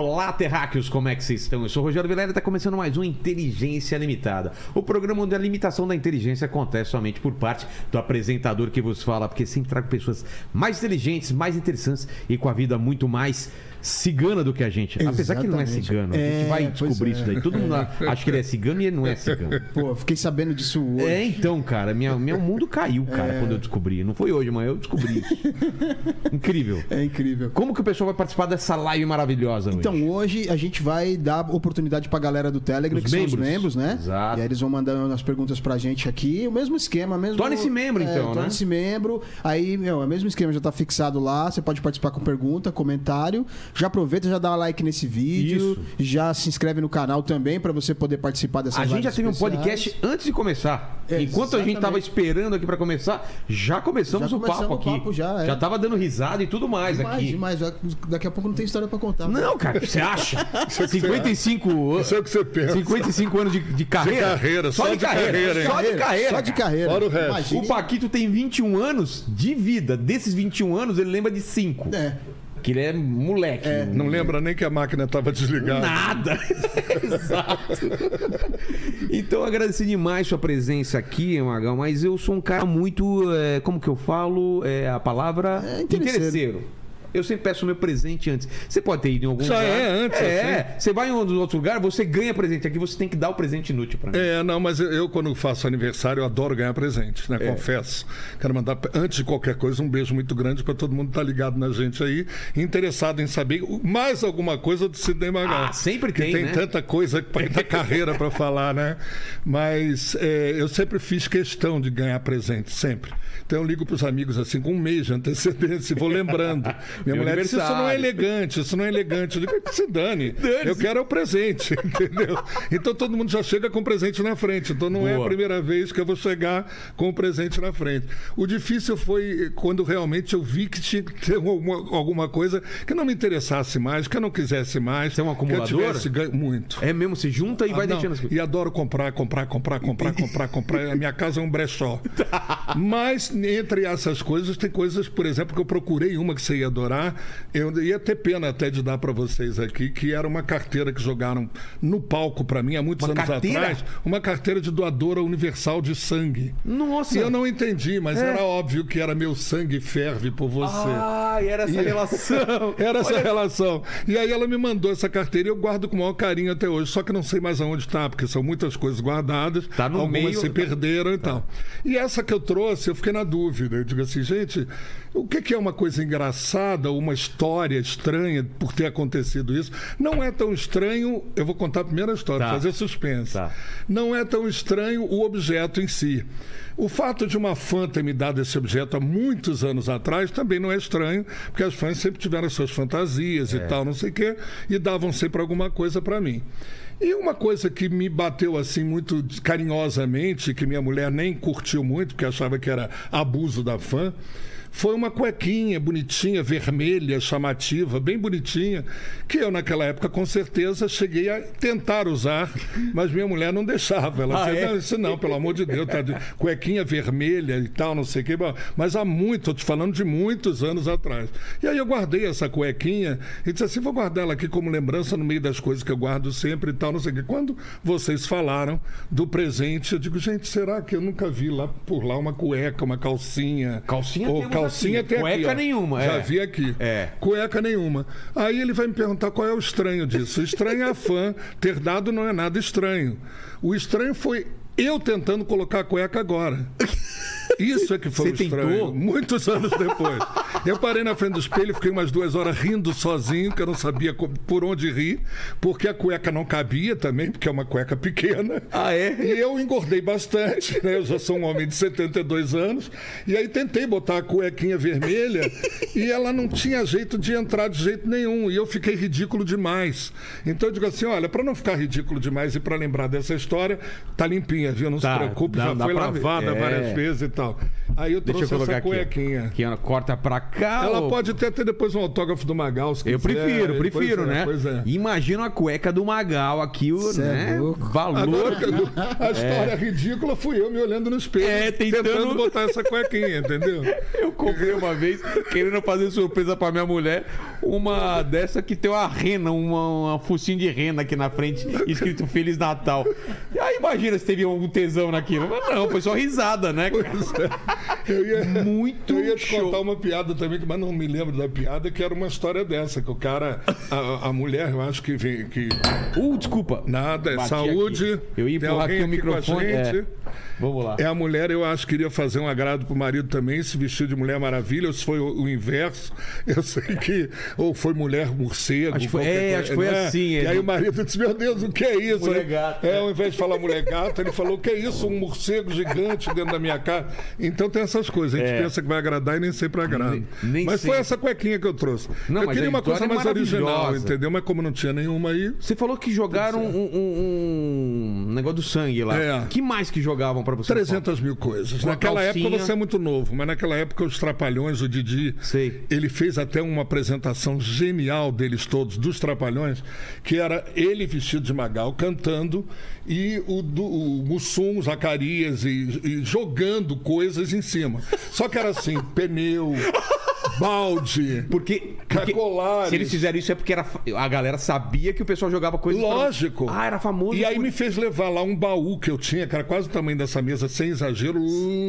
Olá, terráqueos, como é que vocês estão? Eu sou o Rogério Vilela e está começando mais um Inteligência Limitada. O programa onde a limitação da inteligência acontece somente por parte do apresentador que vos fala, porque sempre trago pessoas mais inteligentes, mais interessantes e com a vida muito mais cigana do que a gente. Apesar que ele não é Exatamente. cigano. A gente É, vai descobrir é. isso daí. Todo mundo acha que ele é cigano e ele não é cigano. Pô, fiquei sabendo disso hoje. É, então, cara, minha, meu mundo caiu, cara, É. quando eu descobri. Não foi hoje, mas eu descobri isso. Incrível. É incrível. Como que o pessoal vai participar dessa live maravilhosa hoje? Então, hoje a gente vai dar oportunidade pra galera do Telegram, Os que são membros. os membros, né? Exato. E aí eles vão mandando as perguntas pra gente aqui. O mesmo esquema, mesmo. Torne-se membro, então, né? Torne-se membro. Aí, meu, é o mesmo esquema já tá fixado lá. Você pode participar com pergunta, comentário. Já aproveita, já dá like nesse vídeo. Isso. Já se inscreve no canal também pra você poder participar dessas A gente já teve um especiais. podcast antes de começar. É, Enquanto a gente exatamente. tava esperando aqui pra começar, já começamos Já o papo começamos o aqui. papo já, é. já tava dando risada e tudo mais Demais, aqui. demais. Daqui a pouco não tem história pra contar. Não, cara, o que você acha? é que você- 55 Isso é o que você pensa. 55 anos de, de carreira. carreira, só, só de de carreira. carreira, hein? Só de carreira. Só de carreira. Fora o resto. Imagine- O Paquito tem 21 anos de vida. Desses 21 anos, ele lembra de 5. É. Que ele é moleque. Não lembra nem que a máquina estava desligada. Nada. Exato. Então, agradecer demais sua presença aqui, Magal, mas eu sou um cara muito. é, como que eu falo? É, a palavra. É, interesseiro. Eu sempre peço meu presente antes. Você pode ter ido em algum Já lugar. é antes, É. Você vai em outro lugar, você ganha presente. Aqui você tem que dar o presente inútil pra mim. É, não, mas eu, quando faço aniversário, eu adoro ganhar presente, né? É. Confesso. Quero mandar, antes de qualquer coisa, um beijo muito grande para todo mundo que tá ligado na gente aí, interessado em saber mais alguma coisa do Sidney Magal. Ah, sempre que tem, tem né? tanta coisa da carreira para falar, né? Mas é, eu sempre fiz questão de ganhar presente, sempre. Então eu ligo para os amigos assim com um mês de antecedência e vou lembrando. Minha mulher disse, isso não é aniversário." elegante, isso não é elegante. Eu digo, que se dane. Eu quero é o presente, entendeu? Então todo mundo já chega com o presente na frente. Então não é a Boa. primeira vez que eu vou chegar com o presente na frente. O difícil foi quando realmente eu vi que tinha que ter alguma, alguma coisa que não me interessasse mais, que eu não quisesse mais. Você é um que eu acumulador? tivesse ganho muito. É mesmo, você junta e vai Ah, não. deixando as coisas. E adoro comprar, comprar, comprar, comprar, comprar, comprar. A minha casa é um brechó. Mas entre essas coisas, tem coisas, por exemplo, que eu procurei uma que você ia adorar. Eu ia ter pena até de dar para vocês aqui, que era uma carteira que jogaram no palco para mim há muitos Uma anos carteira? atrás. Uma carteira de doadora universal de sangue. Nossa! E eu não entendi, mas É. era óbvio que era meu sangue ferve por você. Ah, era essa E- relação. Era essa relação. E aí ela me mandou essa carteira e eu guardo com o maior carinho até hoje. Só que não sei mais aonde está, porque são muitas coisas guardadas. Tá no algumas meio- se perderam e tal. E essa que eu trouxe, eu fiquei na dúvida. Eu digo assim, gente, o que é uma coisa engraçada, uma história estranha por ter acontecido isso? Não é tão estranho. Eu vou contar a primeira história, Tá. fazer suspense. Tá. Não é tão estranho o objeto em si. O fato de uma fã ter me dado esse objeto há muitos anos atrás também não é estranho, porque as fãs sempre tiveram suas fantasias É. e tal, não sei o quê, e davam sempre alguma coisa para mim. E uma coisa que me bateu assim muito carinhosamente, que minha mulher nem curtiu muito, porque achava que era abuso da fã, foi uma cuequinha bonitinha, vermelha, chamativa, bem bonitinha, que eu naquela época com certeza cheguei a tentar usar, mas minha mulher não deixava. Ela Ah, dizia, é? não, isso não, pelo amor de Deus, tá de cuequinha vermelha e tal, não sei o quê. Bom, Mas há muito, tô te falando de muitos anos atrás. E aí eu guardei essa cuequinha e disse assim, vou guardar ela aqui como lembrança no meio das coisas que eu guardo sempre e tal, não sei o quê. Quando vocês falaram do presente, eu digo, gente, será que eu nunca vi lá por lá uma cueca, uma calcinha? Calcinha Ou calcinha aqui. tem Cueca aqui, ó. nenhuma, Já é. vi aqui. É. Cueca nenhuma. Aí ele vai me perguntar qual é o estranho disso. O estranho é a fã ter dado não é nada estranho. O estranho foi eu tentando colocar a cueca agora. Isso é que foi Você o estranho. tentou? Muitos anos depois. Eu parei na frente do espelho, fiquei umas duas horas rindo sozinho, que eu não sabia por onde rir, porque a cueca não cabia também, porque é uma cueca pequena. Ah, é? E eu engordei bastante, né? Eu já sou um homem de 72 anos. E aí tentei botar a cuequinha vermelha e ela não tinha jeito de entrar de jeito nenhum. E eu fiquei ridículo demais. Então eu digo assim: olha, para não ficar ridículo demais e para lembrar dessa história, tá limpinha, viu? Não Tá, se preocupe, dá- já dá foi pra ver. lavada É. várias vezes e tal. Aí eu Deixa eu trouxe colocar essa cuequinha. Aqui, ó, corta pra cá. Ela ó. pode ter até depois um autógrafo do Magal, se Eu quiser. prefiro, Pois prefiro, é, né? Pois é. Imagina a cueca do Magal aqui, o é né? louco. valor. Agora, a história ridícula fui eu me olhando no espelho, É, tentando- botar essa cuequinha, entendeu? Eu comprei uma vez, querendo fazer surpresa pra minha mulher, uma dessa que tem uma rena, uma, uma focinho de rena aqui na frente, escrito Feliz Natal. E aí imagina se teve algum tesão naquilo. Mas não, foi só risada, né? Eu ia, Muito eu ia te show. contar uma piada também, mas não me lembro da piada, que era uma história dessa, que o cara, a, a mulher, eu acho que vem, que Uh, desculpa. nada, é Bati saúde. aqui. Eu ia empurrar aqui o microfone. É. Vamos lá. É a mulher, eu acho que queria fazer um agrado pro marido também, se vestiu de Mulher Maravilha, ou se foi o, o inverso. Eu sei que. Ou foi Mulher Morcego. Acho foi- é, coisa, acho que foi não é? assim, E ele- aí o marido disse: Meu Deus, o que é isso? Mulher gato, É, ao invés de falar mulher gata, ele falou: O que é isso? Um morcego gigante dentro da minha casa. Então tem essas coisas. A gente É. pensa que vai agradar e nem sempre agrada. Nem- nem mas foi sempre. essa cuequinha que eu trouxe. Não, eu queria uma coisa é mais original, entendeu? Mas como não tinha nenhuma aí. Você falou que jogaram um, um- um negócio do sangue lá. É. que mais que jogavam pra você? 300 mil coisas. Uma naquela calcinha. época você é muito novo, mas naquela época os Trapalhões, o Didi, Sei. ele fez até uma apresentação genial deles todos, dos Trapalhões, que era ele vestido de Magal cantando e o, do, o Mussum, Zacarias e, e jogando coisas em cima. Só que era assim, pneu, balde. Porque, porque se eles fizeram isso é porque era, a galera sabia que o pessoal jogava coisas. pra- Lógico. Ah, era famoso. E aí por- me fez levar lá um baú que eu tinha, que era quase o tamanho dessa mesa, sem exagero,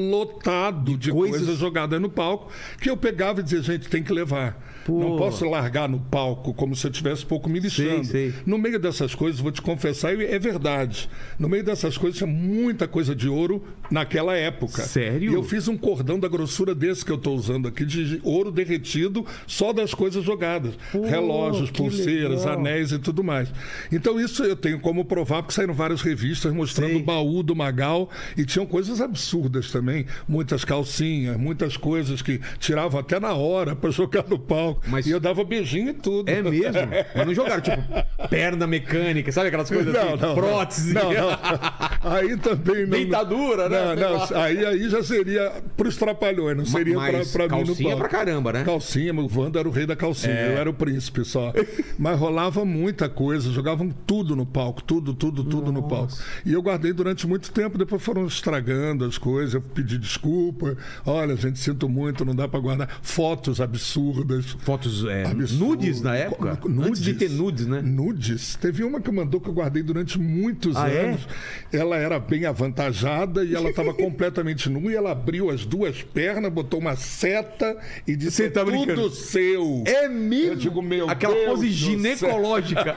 lotado de coisas- coisas, jogadas no palco, que eu pegava e dizia, gente, tem que levar. Pô. Não posso largar no palco como se eu tivesse pouco me lixando. Sei, sei. No meio dessas coisas, vou te confessar, é verdade. No meio dessas coisas tinha muita coisa de ouro naquela época. Sério? E eu fiz um cordão da grossura desse que eu estou usando aqui, de ouro derretido, só das coisas jogadas. Relógios, que pulseiras, legal. anéis e tudo mais. Então isso eu tenho como provar, porque saíram várias revistas mostrando Sei. o baú do Magal e tinham coisas absurdas também. Muitas calcinhas, muitas coisas que tiravam até na hora para jogar no palco. Mas- E eu dava beijinho e tudo. É mesmo? Mas não jogaram, tipo, perna mecânica, sabe aquelas coisas Não, assim? não, prótese. Não, não. Aí também não. Dentadura, né? Não, não. Aí, aí já seria pros trapalhões, não seria pra mim no calcinha palco. pra caramba, né? Calcinha, o Wanda era o rei da calcinha, É. eu era o príncipe só. Mas rolava muita coisa, jogavam tudo no palco, tudo, tudo, tudo no palco. E eu guardei durante muito tempo, depois foram estragando as coisas, eu pedi desculpa. Olha, gente, sinto muito, não dá pra guardar. Fotos absurdas. Fotos é, Absurdo. nudes na época? Nudes. Antes de ter nudes, né? Nudes. Teve uma que mandou que eu guardei durante muitos Ah, é? anos. Ela era bem avantajada e ela estava completamente nua e ela abriu as duas pernas, botou uma seta e disse: Você tá "É tudo brincando?" seu. É mesmo? Eu digo, meu Aquela Deus pose ginecológica.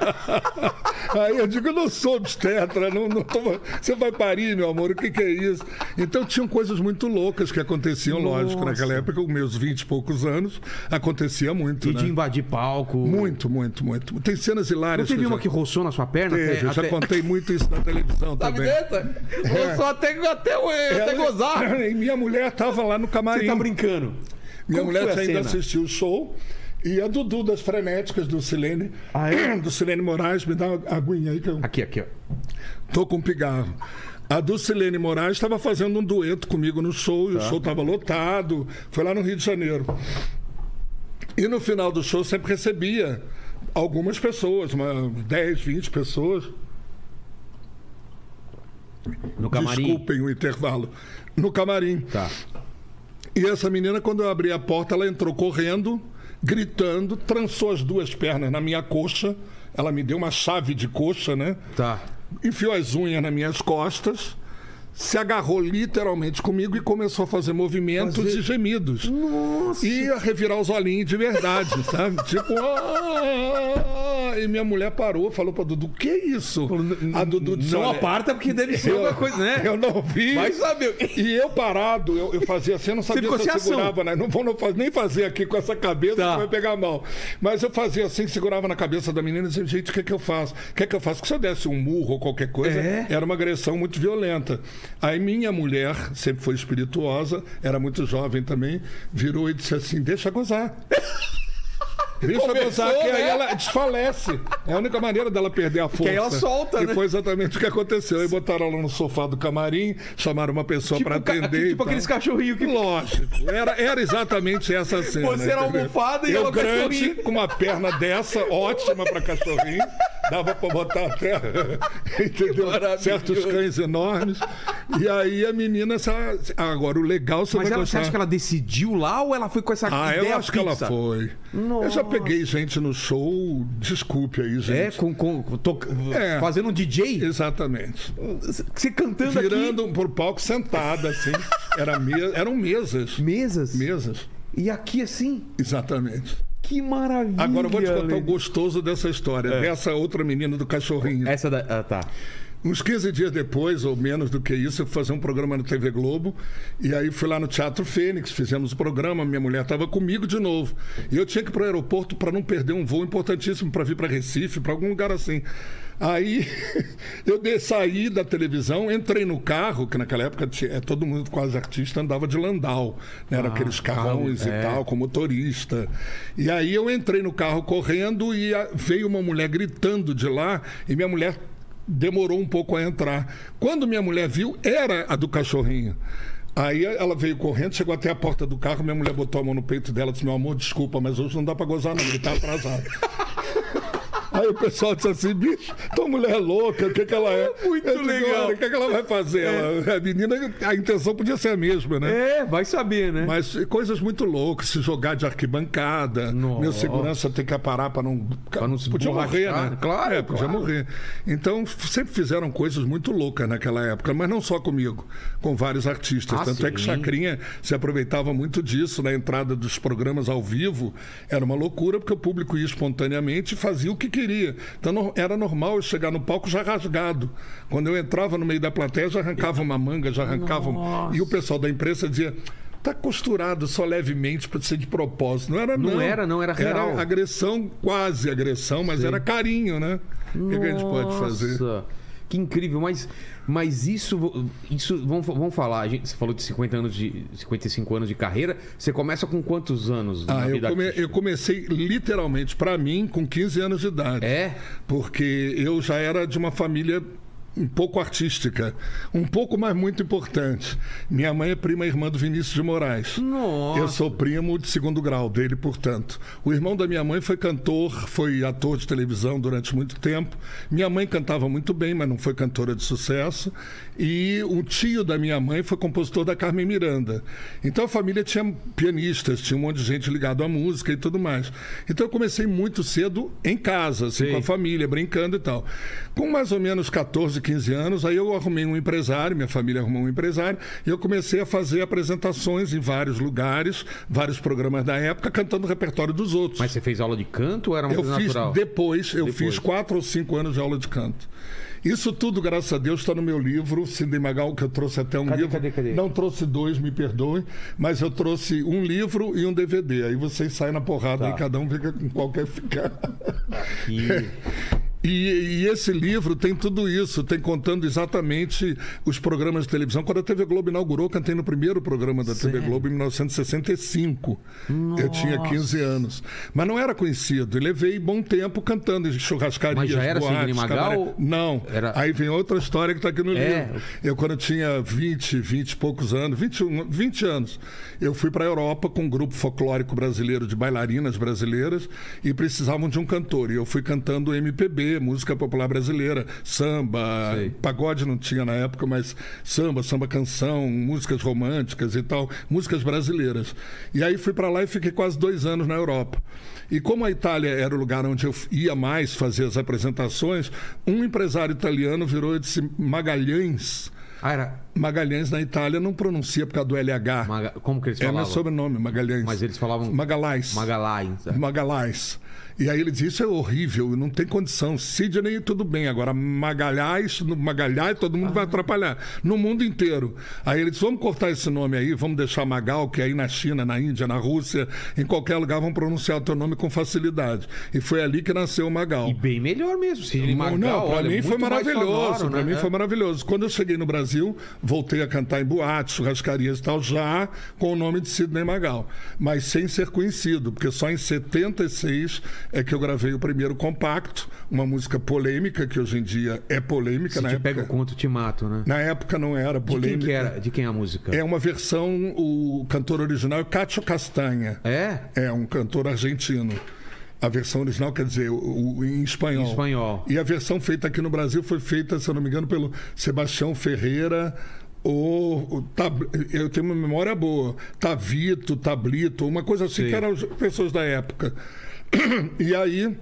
Aí eu digo, eu não sou obstetra, não, não tô- você vai parir, meu amor, o que, que é isso? Então tinham coisas muito loucas que aconteciam, lógico, Nossa. naquela época, com meus 20 e poucos anos, acontecia muito. E né? de invadir palco. Muito, muito, muito. Tem cenas Não hilárias. teve eu uma já- que roçou na sua perna? Teve, até, eu já até... contei muito isso na televisão Sabe também. dessa? Roçou até, até, até Ela- gozar. E minha mulher estava lá no camarim. Você tá brincando. Minha Como mulher ainda cena? assistiu o show. E a Dudu das Frenéticas, do Silene. Ah, é? Do Silene Moraes, me dá uma aguinha aí que eu Aqui, aqui, ó. tô com pigarro. A Dulcilene Moraes estava fazendo um dueto comigo no show Tá. e o show estava lotado. Foi lá no Rio de Janeiro. E no final do show sempre recebia algumas pessoas, uma 10, 20 pessoas. No camarim. Desculpem o intervalo. No camarim. Tá. E essa menina, quando eu abri a porta, ela entrou correndo, gritando, trançou as duas pernas na minha coxa. Ela me deu uma chave de coxa, né? Tá. Enfiou as unhas nas minhas costas, se agarrou literalmente comigo e começou a fazer movimentos Fazer- e gemidos. Nossa. E a revirar os olhinhos de verdade, sabe? Tipo, "Ah!" e minha mulher parou, falou pra Dudu: que é isso? A Dudu disse: Não "Olha, aparta porque deve ser eu- uma coisa, né? Eu não vi. Vai saber. E eu parado, eu, eu fazia assim, eu não sabia se eu segurava, né? Não vou não faz- nem fazer aqui com essa cabeça, Tá. vai pegar mal. Mas eu fazia assim, segurava na cabeça da menina e dizia, gente, o que é que eu faço? O que é que eu faço? Que se eu desse um murro ou qualquer coisa, É? era uma agressão muito violenta. Aí minha mulher, sempre foi espirituosa, era muito jovem também, virou e disse assim, deixa gozar. Deixa eu Começou, gozar que aí né? ela desfalece. É a única maneira dela perder a força. aí ela solta, E né? foi exatamente o que aconteceu. Aí botaram ela no sofá do camarim, chamaram uma pessoa Tipo, pra atender. e tipo aqueles cachorrinhos que. Lógico. Era, era exatamente essa cena. Você era entendeu? almofada e Eu ela grande, cachorrinho. com uma perna dessa, ótima pra cachorrinho. Dava pra botar até, entendeu? Certos cães enormes. E aí a menina... ela- Agora, o legal você Mas vai ela, você gostar. acha que ela decidiu lá ou ela foi com essa Ah, ideia eu acho que ela foi. Eu já peguei gente no show, desculpe aí, gente. É, com, com, to- É. fazendo um DJ? Exatamente. Você cantando aqui. Virando pro palco sentada, assim. Era me... Eram mesas. Mesas? Mesas. E aqui assim? Exatamente. Que maravilha. Agora eu vou te contar o gostoso dessa história, dessa outra menina do cachorrinho. Essa da. Ah, tá. Uns 15 dias depois, ou menos do que isso, eu fui fazer um programa no TV Globo. E aí fui lá no Teatro Fênix, fizemos o programa, minha mulher estava comigo de novo. E eu tinha que ir para o aeroporto para não perder um voo importantíssimo para vir para Recife, para algum lugar assim. Aí eu de- saí da televisão, entrei no carro, que naquela época tinha- é, todo mundo quase artista andava de Landau, né? Era aqueles carrões carro, e é. tal, com motorista. E aí eu entrei no carro correndo e a- veio uma mulher gritando de lá, e minha mulher demorou um pouco a entrar. Quando minha mulher viu, era a do cachorrinho. Aí ela veio correndo, chegou até a porta do carro, minha mulher botou a mão no peito dela e disse: Meu amor, desculpa, mas hoje não dá pra gozar, não, ele tá atrasado. Aí o pessoal disse assim, bicho, tua mulher é louca, o que, que ela é? Muito Eu digo, legal. "Olha, O que, que ela vai fazer? Ela- a menina, a intenção podia ser a mesma, né? É, vai saber, né? Mas coisas muito loucas, se jogar de arquibancada, Nossa. meu segurança tem que parar para não. Pra não se podia morrer, né? claro, É, podia claro. morrer. Então, sempre fizeram coisas muito loucas naquela época, mas não só comigo, com vários artistas. Ah, Tanto é que sim. Chacrinha se aproveitava muito disso na entrada dos programas ao vivo. Era uma loucura, porque o público ia espontaneamente e fazia o que queria. Então, não- era normal eu chegar no palco já rasgado. Quando eu entrava no meio da plateia, já arrancava uma manga, já arrancava. um- E o pessoal da imprensa dizia. Tá costurado só levemente para ser de propósito. Não era, não. Não era, não, era real. Era agressão, quase agressão, mas era carinho, né? O que, que a gente pode fazer? Que incrível, mas, mas isso, isso vamos, vamos falar. A gente, você falou de 50 anos de 55 anos de carreira. Você começa com quantos anos na Ah, eu, vida come- eu comecei literalmente, para mim, com 15 anos de idade. É? Porque eu já era de uma família um pouco artística, um pouco, mas muito importante. Minha mãe é prima irmã do Vinícius de Moraes. Nossa. Eu sou primo de segundo grau dele, portanto. O irmão da minha mãe foi cantor, foi ator de televisão durante muito tempo. Minha mãe cantava muito bem, mas não foi cantora de sucesso. E o tio da minha mãe foi compositor da Carmen Miranda. Então a família tinha pianistas, tinha um monte de gente ligado à música e tudo mais. Então eu comecei muito cedo em casa, assim, com a família, brincando e tal. Com mais ou menos 14, 15 anos, aí eu arrumei um empresário, minha família arrumou um empresário, e eu comecei a fazer apresentações em vários lugares, vários programas da época, cantando o repertório dos outros. Mas você fez aula de canto ou era uma eu coisa fiz natural? depois, eu Depois. fiz quatro ou cinco anos de aula de canto. Isso tudo, graças a Deus, está no meu livro, Sidney Magal, que eu trouxe até um Cadê, livro. cadê, cadê? Não trouxe dois, me perdoe, mas eu trouxe um livro e um DVD. Aí vocês saem na porrada Tá. e cada um fica com qual quer ficar. Que- E, e esse livro tem tudo isso, tem contando exatamente os programas de televisão. Quando a TV Globo inaugurou, cantei no primeiro programa da TV Sério? Globo em 1965. Eu tinha 15 anos. Mas não era conhecido. E levei bom tempo cantando em churrascarias, Mas já era boates, Sidney Magal? Não. Era- Aí vem outra história que está aqui no É. livro. Eu, quando eu tinha 20, 20 e poucos anos, 21, 20 anos, eu fui para a Europa com um grupo folclórico brasileiro de bailarinas brasileiras e precisavam de um cantor. E eu fui cantando MPB, música popular brasileira, samba, Sei. pagode não tinha na época, mas samba, samba canção, músicas românticas e tal, músicas brasileiras. E aí fui para lá e fiquei quase dois anos na Europa. E como a Itália era o lugar onde eu ia mais fazer as apresentações, um empresário italiano virou e disse Magalhães. Ah, era. Magalhães na Itália não pronuncia por causa do LH. Maga- Como que eles É falavam? meu sobrenome, Magalhães. Mas eles falavam. Magalhães. Magalhães. é. Magalhães. E aí ele disse: Isso é horrível, não tem condição. Sidney, tudo bem. Agora, Magalhães, Magalhães, todo mundo vai atrapalhar. No mundo inteiro. Aí ele disse: Vamos cortar esse nome aí, vamos deixar Magal, que aí na China, na Índia, na Rússia, em qualquer lugar vão pronunciar o teu nome com facilidade. E foi ali que nasceu o Magal. E bem melhor mesmo. Sidney Magal, não, pra olha, mim foi maravilhoso. sonoro, Pra né? mim É. foi maravilhoso. Quando eu cheguei no Brasil, voltei a cantar em boates, churrascarias e tal, já com o nome de Sidney Magal. Mas sem ser conhecido, porque só em 76 é que eu gravei o primeiro compacto, uma música polêmica, que hoje em dia é polêmica. Se na te época, pega o conto, te mato, né? na época não era De quem polêmica. que era? De quem é a música? É uma versão, o cantor original é Cacho Castanha. É? É um cantor argentino. A versão original, quer dizer, o, o- em espanhol. Em espanhol. E a versão feita aqui no Brasil foi feita, se eu não me engano, pelo Sebastião Ferreira. Ou, ou Tab- eu tenho uma memória boa, Tavito, Tablito, uma coisa assim Sim. que eram as pessoas da época. E aí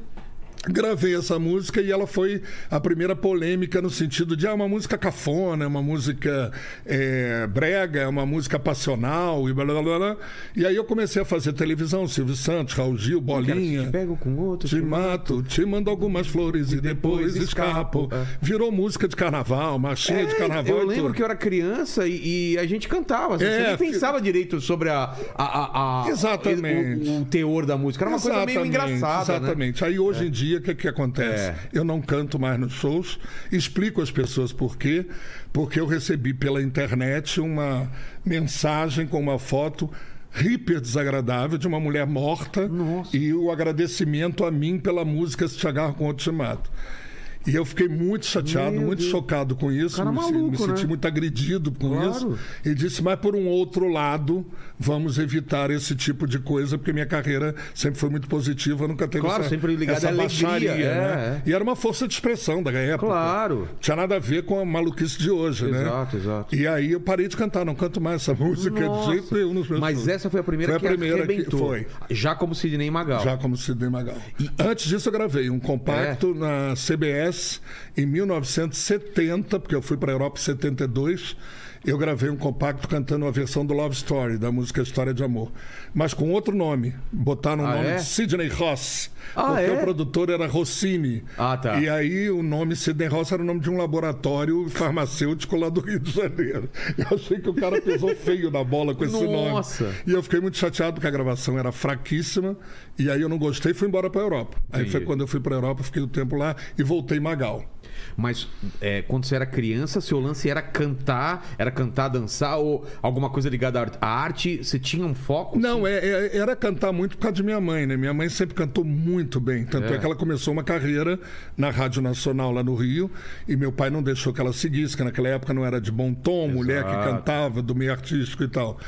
gravei essa música e ela foi a primeira polêmica no sentido de ah, uma música cafona, uma música é, brega, uma música passional e blá, blá, blá, blá. E aí eu comecei a fazer televisão, Silvio Santos, Raul Gil, Bolinha. Te pego com outro. Te mato, te mando algumas flores e depois depois escapo. escapo. É. Virou música de carnaval, marchinha de carnaval. eu e lembro tudo. que eu era criança e, e a gente cantava. assim, É, você nem fi- pensava direito sobre a, a, a- a- Exatamente. O, o teor da música. Era uma coisa meio Exatamente, engraçada. Né? Exatamente. Aí hoje em dia, o que, que acontece? É. Eu não canto mais nos shows, explico às pessoas por quê. Porque eu recebi pela internet uma mensagem com uma foto hiper desagradável de uma mulher morta Nossa. e o agradecimento a mim pela música Se Te Agarro com Outro Te Mato. E eu fiquei muito chateado, Meu muito Deus. chocado com isso. Cara me, maluco, me senti né? muito agredido com Claro. isso. E disse, mas por um outro lado, vamos evitar esse tipo de coisa, porque minha carreira sempre foi muito positiva, nunca teve Claro, essa, sempre ligada essa à alegria, baixaria, é, né? E era uma força de expressão da época. Claro. Tinha nada a ver com a maluquice de hoje, né? Exato, exato. E aí eu parei de cantar, não canto mais essa música Nossa. de jeito nenhum Mas essa foi a primeira Foi a que primeira que arrebentou. foi. Já como Sidney Magal. Já como Sidney Magal. Antes disso, eu gravei um compacto É. na CBS em 1970, porque eu fui para a Europa em 72. Eu gravei um compacto cantando uma versão do Love Story, da música História de Amor. Mas com outro nome. Botaram o Ah, nome é? de Sidney Ross. Ah, porque é? o produtor era Rossini. Ah, tá. E aí o nome Sidney Ross era o nome de um laboratório farmacêutico lá do Rio de Janeiro. Eu achei que o cara pesou feio na bola com esse nome. Nossa. E eu fiquei muito chateado porque a gravação era fraquíssima. E aí eu não gostei e fui embora para Europa. Aí Entendi. foi quando eu fui para Europa, fiquei o tempo lá e voltei Magal. Mas é, quando você era criança, seu lance era cantar, era cantar, dançar ou alguma coisa ligada à arte-? Você tinha um foco? Não, é, é- era cantar muito por causa de minha mãe, né? Minha mãe sempre cantou muito bem. Tanto é. É. que ela começou uma carreira na Rádio Nacional lá no Rio e meu pai não deixou que ela seguisse, que naquela época não era de bom tom, mulher que Exato. cantava, do meio artístico e tal.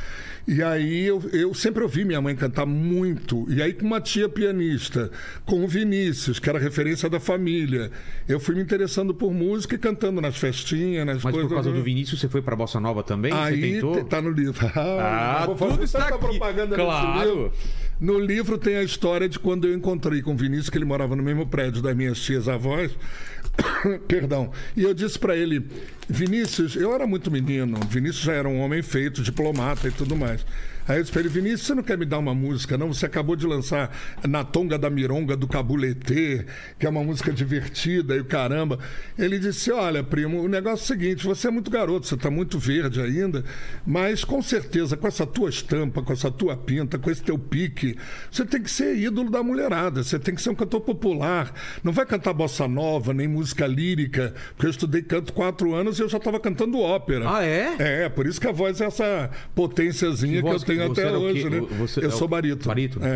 E aí eu, eu sempre ouvi minha mãe cantar muito. E aí com uma tia pianista, com o Vinícius, que era referência da família. Eu fui me interessando por música e cantando nas festinhas, nas Mas coisas. por causa do Vinícius, você foi pra Bossa Nova também? Aí tá no livro. Ah, fazer tudo está aqui. propaganda Claro. livro. No livro tem a história de quando eu encontrei com o Vinícius, que ele morava no mesmo prédio das minhas tias avós. Perdão. E eu disse pra ele, Vinícius, eu era muito menino. Vinícius já era um homem feito, diplomata e tudo mais. Aí eu disse pra ele, Vinícius, você não quer me dar uma música, não? Você acabou de lançar Na Tonga da Mironga do Cabuletê, que é uma música divertida e o caramba. Ele disse, olha, primo, o negócio é o seguinte, você é muito garoto, você tá muito verde ainda, mas com certeza, com essa tua estampa, com essa tua pinta, com esse teu pique, você tem que ser ídolo da mulherada, você tem que ser um cantor popular. Não vai cantar bossa nova, nem música lírica, porque eu estudei canto quatro anos e eu já estava cantando ópera. Ah, é? É, por isso que a voz é essa potênciazinha Que que, eu tenho que- você até hoje, né? Você eu é sou o- barítono. barítono,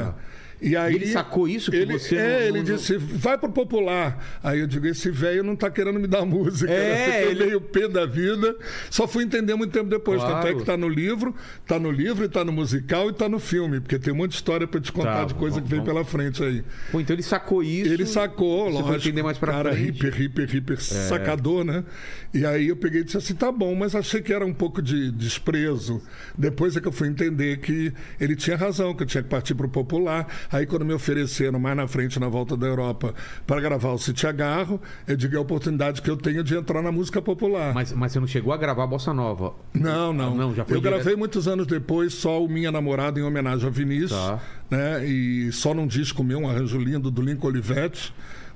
é. E aí, ele sacou isso que ele, você não- É, ele não- disse, vai pro popular. Aí eu digo, esse velho não tá querendo me dar música. É, né? Ele- meio pé da vida. Só fui entender muito tempo depois. Claro. Tanto é que tá no livro, tá no livro, e tá no musical e tá no filme. Porque tem muita história pra te contar Tá, de coisa vamos- que vem vamos- pela frente aí. Pô, então ele sacou isso. Ele sacou, Você lógico. foi entender mais pra cara frente. É. hiper, hiper, hiper sacador, né? E aí eu peguei e disse assim, tá bom, mas achei que era um pouco de desprezo. Depois é que eu fui entender que ele tinha razão, que eu tinha que partir pro popular. Aí, quando me ofereceram mais na frente, na volta da Europa, para gravar o City Agarro, eu digo é a oportunidade que eu tenho de entrar na música popular. Mas, mas você não chegou a gravar Bossa Nova? Não, não. Ah, não, já foi eu direto. gravei muitos anos depois só o Minha Namorada em homenagem a Vinícius, Tá. né? E só num disco meu, um arranjo lindo do Lincoln Olivetti,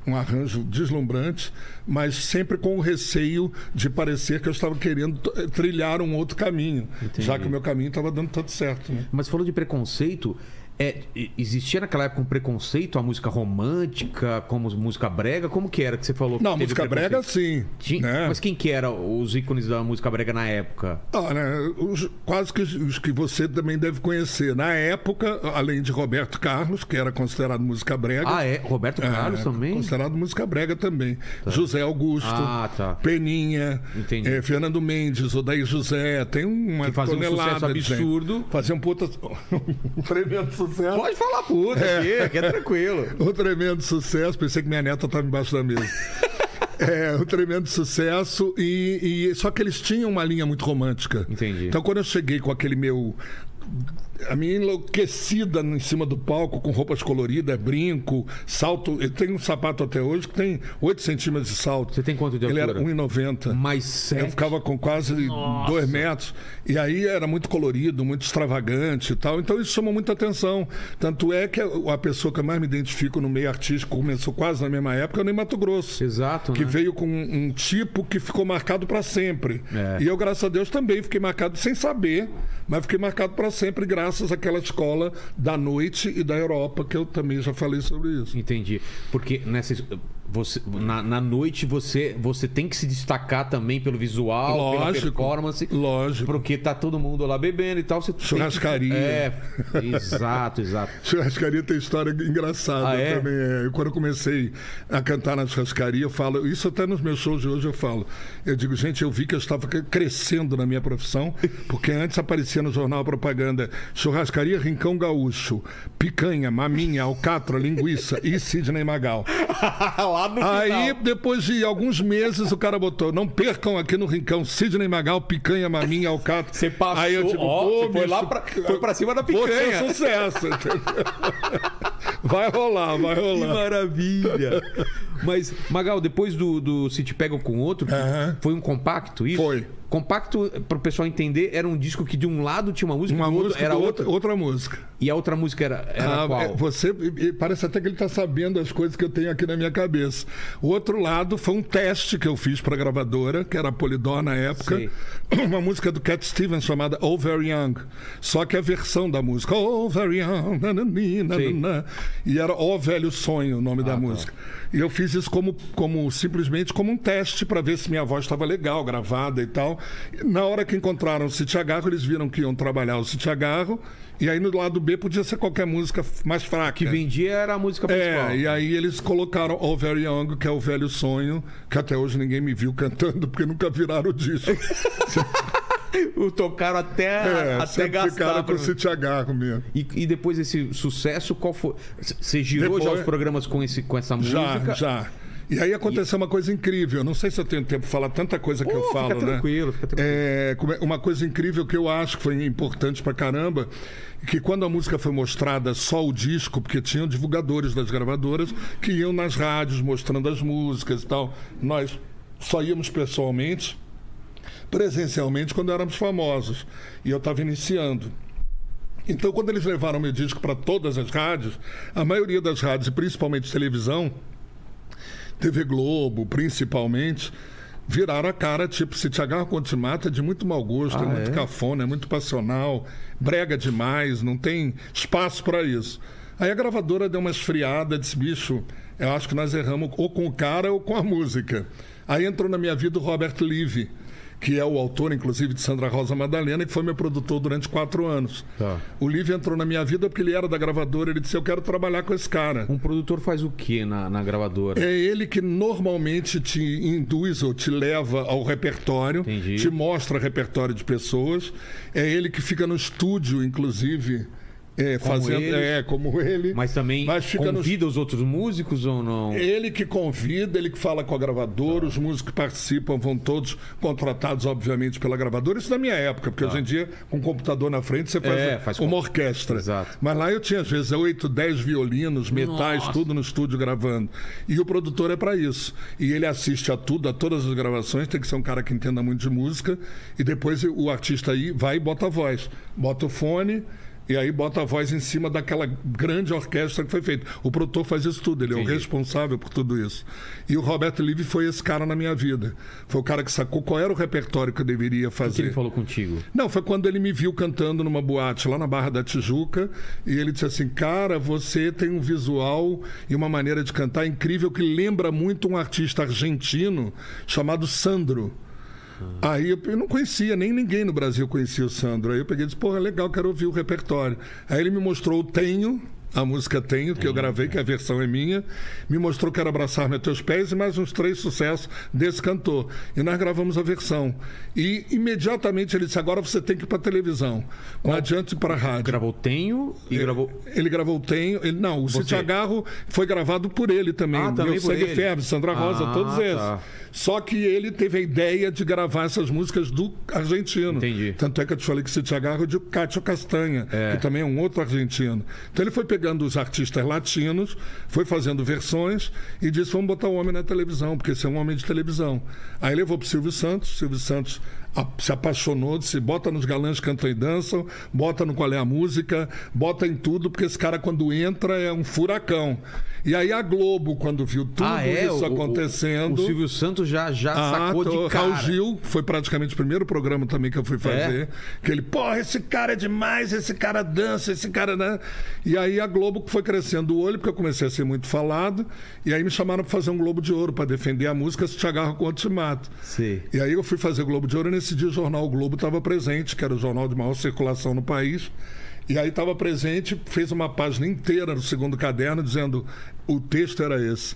um arranjo deslumbrante, mas sempre com o receio de parecer que eu estava querendo trilhar um outro caminho, Entendi. já que o meu caminho estava dando tanto certo. Né? Mas falou de preconceito. É, existia naquela época um preconceito à música romântica, como música brega? Como que era que você falou? que Não, música brega sim. Tinha- né? Mas quem que era os ícones da música brega na época? Ah, né, os- quase que os, que você também deve conhecer. Na época, além de Roberto Carlos, que era considerado música brega. Ah, é? Roberto Carlos É, também? Considerado música brega também. José Augusto, Ah, tá. Peninha, eh, Fernando Mendes, Odair José, tem uma Que fazia um tonelada sucesso de gente. absurdo. Fazia um puta... um tremendo sucesso. Pode falar puta aqui, aqui é tranquilo. Um tremendo sucesso. Pensei que minha neta estava embaixo da mesa. É, um tremendo sucesso. E, e- só que eles tinham uma linha muito romântica. Entendi. Então, quando eu cheguei com aquele meu. A minha enlouquecida em cima do palco, com roupas coloridas, brinco, salto. Eu tenho um sapato até hoje que tem 8 centímetros de salto. Você tem quanto de Ele era altura? 1,90. Mais Eu sete. ficava com quase Nossa. dois metros. E aí era muito colorido, muito extravagante e tal. Então isso chamou muita atenção. Tanto é que a a pessoa que eu mais me identifico no meio artístico começou quase na mesma época, é o Ney Mato Grosso. Exato, Que né? veio com um tipo que ficou marcado para sempre. É. E eu, graças a Deus, também fiquei marcado sem saber, mas fiquei marcado para sempre graças àquela escola da noite e da Europa, que eu também já falei sobre isso. Entendi. Porque nessa, você, na, na noite você, você tem que se destacar também pelo visual, pela Lógico, performance. lógico. Porque tá todo mundo lá bebendo e tal. Você tem que- Churrascaria. É, exato, exato. Churrascaria tem história engraçada Ah, é? também. É. Eu, quando eu comecei a cantar na churrascaria, eu falo, isso até nos meus shows de hoje eu falo. Eu digo, gente, eu vi que eu estava cre- crescendo na minha profissão, porque antes aparecia no jornal a propaganda churrascaria Rincão Gaúcho, picanha, maminha, alcatra, linguiça e Sidney Magal. lá no Aí, depois de alguns meses, o cara botou: não percam aqui no Rincão, Sidney Magal, picanha, maminha, alcatra. Você passou, Aí eu digo, ó, foi bicho, lá pra, foi pra cima da ter picanha. sucesso. entendeu? vai rolar, vai Que rolar. maravilha! Mas, Magal, depois do, do Se Te Pegam com Outro, Aham. foi um compacto isso? Foi. Compacto, para o pessoal entender, era um disco que de um lado tinha uma música, Uma do outro música era do outra. outra, outra música. E a outra música era, era Ah, qual? é, você e- parece até que ele está sabendo as coisas que eu tenho aqui na minha cabeça. O outro lado foi um teste que eu fiz para a gravadora, que era a Polydor na época, Sei. uma música do Cat Stevens chamada Oh Very Young. Só que a versão da música Oh Very Young, e era Oh Velho Sonho o nome da música. E eu fiz isso como, como simplesmente como um teste para ver se minha voz estava legal, gravada e tal. Na hora que encontraram o City Agarro, eles viram que iam trabalhar o City Agarro. E aí no lado B podia ser qualquer música mais fraca. Que vendia era a música principal. É, e aí eles colocaram Oh Very Young, que é o velho sonho, que até hoje ninguém me viu cantando, porque nunca viraram o disco. O Tocaram até, É, até gastar. ficaram com pra- o Agarro mesmo. E, e depois desse sucesso, qual foi? Você girou já Depois- os programas com, esse, com essa Já, música? já. E aí aconteceu uma coisa incrível. Não sei se eu tenho tempo para falar tanta coisa que eu fica falo, né? tranquilo, fica tranquilo. É, é- uma coisa incrível que eu acho que foi importante pra caramba, que quando a música foi mostrada só o disco, porque tinham divulgadores das gravadoras que iam nas rádios mostrando as músicas e tal. Nós só íamos pessoalmente, presencialmente, quando éramos famosos. E eu estava iniciando. Então, quando eles levaram meu disco para todas as rádios, a maioria das rádios, e principalmente televisão, TV Globo, principalmente, viraram a cara, tipo, se te agarra quando te mata, é de muito mau gosto, Ah, é muito é? cafona, é muito passional, brega demais, não tem espaço para isso. Aí a gravadora deu uma esfriada, disse, bicho, eu acho que nós erramos ou com o cara ou com a música. Aí entrou na minha vida o Robert Live, que é o autor, inclusive, de Sandra Rosa Madalena, que foi meu produtor durante quatro anos. Tá. O Live entrou na minha vida porque ele era da gravadora, ele disse, eu quero trabalhar com esse cara. Um produtor faz o que na, na gravadora? É ele que normalmente te induz ou te leva ao repertório, Entendi. te mostra repertório de pessoas. É ele que fica no estúdio, inclusive, é, Como fazendo. eles. É, como ele. Mas também Mas fica nos- convida os outros músicos ou não? Ele que convida, ele que fala com a gravadora, os músicos que participam vão todos contratados, obviamente, pela gravadora. Isso na minha época, porque hoje em dia, com o computador na frente, você faz, É, faz uma com- orquestra. Exato. Mas lá eu tinha, às vezes, 8, 10 violinos, metais, Nossa. tudo no estúdio gravando. E o produtor é para isso. E ele assiste a tudo, a todas as gravações, tem que ser um cara que entenda muito de música. E depois o artista aí vai e bota a voz. Bota o fone. E aí bota a voz em cima daquela grande orquestra que foi feita. O produtor faz isso tudo, ele é o responsável por tudo isso. E o Roberto Live foi esse cara na minha vida. Foi o cara que sacou qual era o repertório que eu deveria O que fazer. ele falou contigo? Não, foi quando ele me viu cantando numa boate lá na Barra da Tijuca e ele disse assim: Cara, você tem um visual e uma maneira de cantar incrível que lembra muito um artista argentino chamado Sandro. Aí eu, eu não conhecia, nem ninguém no Brasil conhecia o Sandro. Aí eu peguei e disse: Porra, legal, quero ouvir o repertório. Aí ele me mostrou o Tenho. A música Tenho, que eu gravei, que a versão é minha. Me mostrou que era Abraçar-me a Teus Pés e mais uns três sucessos desse cantor. E nós gravamos a versão. E imediatamente ele disse: agora você tem que ir para televisão. Não adianta ir para a rádio. Gravou Tenho e gravou. Ele gravou Tenho. Ele, não, o Você. Cite Agarro foi gravado por ele também. Ah, também Meu Sangue ele. Ferve, Sandra Rosa, Ah, todos esses. tá. Só que ele teve a ideia de gravar essas músicas do argentino. Entendi. Tanto é que eu te falei que Cite Agarro é de Cátio Castanha, É. que também é um outro argentino. Então ele foi pegando os artistas latinos, foi fazendo versões e disse: vamos botar o homem na televisão, porque esse é um homem de televisão. Aí levou para Silvio Santos, Silvio Santos se apaixonou, disse: bota nos galãs cantam e dançam, bota no qual é a música, bota em tudo, porque esse cara, quando entra, é um furacão. E aí a Globo, quando viu tudo ah, é? isso O- o- acontecendo. O, Silvio Santos já, já Ah, sacou tô- de cara. Raul Gil foi praticamente o primeiro programa também que eu fui fazer. É? Que ele, porra, esse cara é demais, esse cara dança, esse cara, né? E aí a Globo foi crescendo o olho, porque eu comecei a ser muito falado. E aí me chamaram para fazer um Globo de Ouro, para defender a música Se Te Agarro Quando Te Mato. Sim. E aí eu fui fazer o Globo de Ouro e nesse dia o jornal o Globo estava presente, que era o jornal de maior circulação no país. E aí estava presente, fez uma página inteira no segundo caderno dizendo o texto era esse: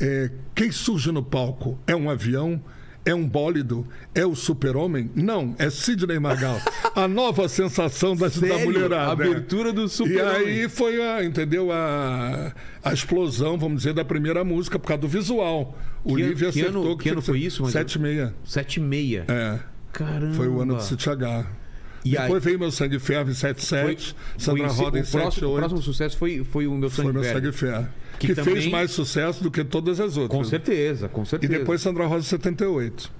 é, quem surge no palco é um avião. É um bólido? É o super-homem? Não, é Sidney Magal. A nova sensação da, da Sério? mulherada. é. Abertura do E Super-Homem. aí foi a, entendeu? A, a explosão, vamos dizer, da primeira música, por causa do visual. O Que ano- Livre que ano- acertou que tinha ano foi isso? Sete e meia. Sete e meia. É. Caramba. Foi o ano do City H. E Depois aí- veio Meu Sangue Ferve em 77, foi Sandra si- Roda em o próximo, o 78. próximo sucesso foi, foi o Meu Sangue Foi Meu. Sangue Ferve. Que Que, também- fez mais sucesso do que todas as outras. Com certeza, com E certeza. depois Sandra Rosa em 78.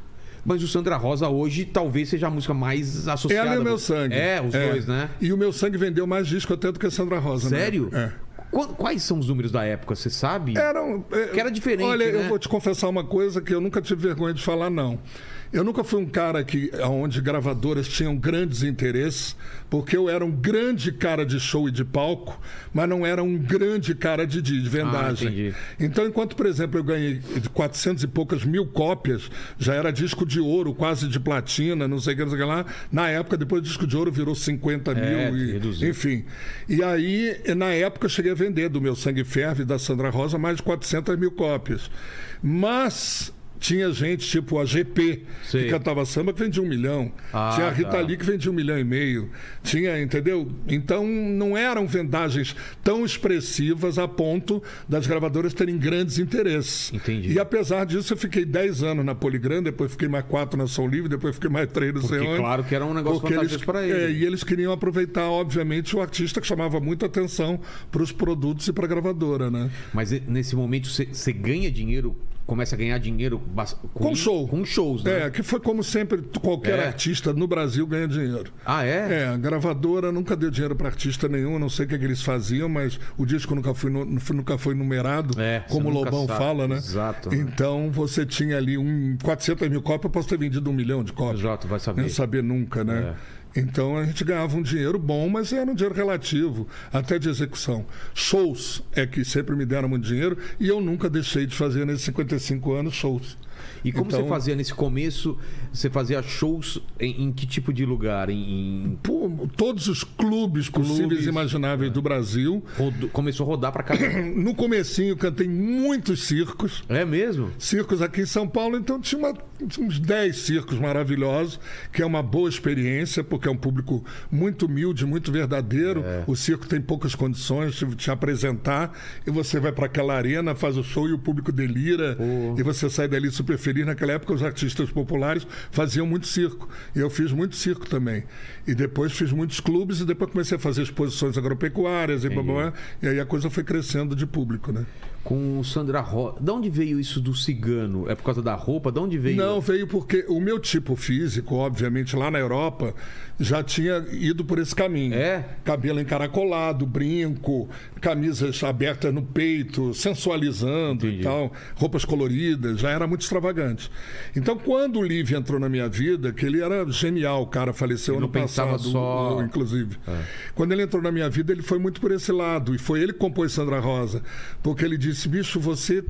Mas o Sandra Rosa hoje talvez seja a música mais É associada. ali o Meu Sangue. É, os dois, né? E o Meu Sangue vendeu mais disco até do que Sandra Rosa. né? Sério? É. Qu- Quais são os números da época, você sabe? Eram, é, Que era diferente, Olha, né? eu vou te confessar uma coisa que eu nunca tive vergonha de falar, não. Eu nunca fui um cara que, onde gravadoras tinham grandes interesses, porque eu era um grande cara de show e de palco, mas não era um grande cara de, de vendagem. Ah, então, enquanto, por exemplo, eu ganhei de 400 e poucas mil cópias, já era disco de ouro, quase de platina, não sei o que, não sei o que lá. Na época, depois o disco de ouro virou 50 É, mil. E, reduziu. enfim. E aí, na época, eu cheguei a vender do meu Sangue Ferve da Sandra Rosa mais de 400 mil cópias. Mas tinha gente tipo a GP, Sei. que cantava samba, que vendia um milhão. Ah, tinha a Rita tá. Lee, que vendia um milhão e meio. Tinha, entendeu? Então, não eram vendagens tão expressivas a ponto das gravadoras terem grandes interesses. Entendi. E apesar disso, eu fiquei 10 anos na Poligram, depois fiquei mais 4 na Som Livre, depois fiquei mais 3 no Porque, onde. claro, que era um negócio fantástico pra ele. é, e eles queriam aproveitar, obviamente, o artista que chamava muita atenção para os produtos e para a gravadora, né? Mas nesse momento você ganha dinheiro, começa a ganhar dinheiro bas- Com show. Com shows, né? É, que foi como sempre, qualquer É. artista no Brasil ganha dinheiro. Ah, é? É, a gravadora nunca deu dinheiro para artista nenhum, não sei o que, que eles faziam, mas o disco nunca foi, nu- nunca foi numerado, É, como o Lobão sabe. fala, né? Exato? Então você tinha ali um 400 mil cópias, eu posso ter vendido um milhão de cópias. Exato, vai saber. Não saber nunca, né? É. Então a gente ganhava um dinheiro bom, mas era um dinheiro relativo, até de execução. Shows é que sempre me deram muito dinheiro e eu nunca deixei de fazer nesses 55 anos shows. E como Então- você fazia nesse começo? Você fazia shows em, em que tipo de lugar? Em, Pô, todos os clubes possíveis Clubes, e imagináveis do Brasil. rodo- começou a rodar pra cá. No comecinho cantei muitos circos. é mesmo? circos aqui em São Paulo, então tinha uma- tinha uns 10 circos maravilhosos, que é uma boa experiência, porque é um público muito humilde, muito verdadeiro. O circo tem poucas condições de te apresentar, e você vai para aquela arena, faz o show e o público delira, e você sai dali super feliz. Naquela época, os artistas populares faziam muito circo, e eu fiz muito circo também. E depois fiz muitos clubes, e depois comecei a fazer exposições agropecuárias, e blá, blá, blá, e aí a coisa foi crescendo de público, né? Com o Sandra Rosa. De onde veio isso do cigano? É por causa da roupa? De onde veio? Não, veio porque o meu tipo físico, obviamente, lá na Europa, já tinha ido por esse caminho. É? Cabelo encaracolado, brinco, camisas abertas no peito, sensualizando Entendi. e tal, roupas coloridas, já era muito extravagante. Então, quando o Liv entrou na minha vida, que ele era genial, o cara faleceu Ele ano passado, só- É. inclusive. Quando ele entrou na minha vida, ele foi muito por esse lado. E foi ele que compôs Sandra Rosa. Porque ele disse: bicho, você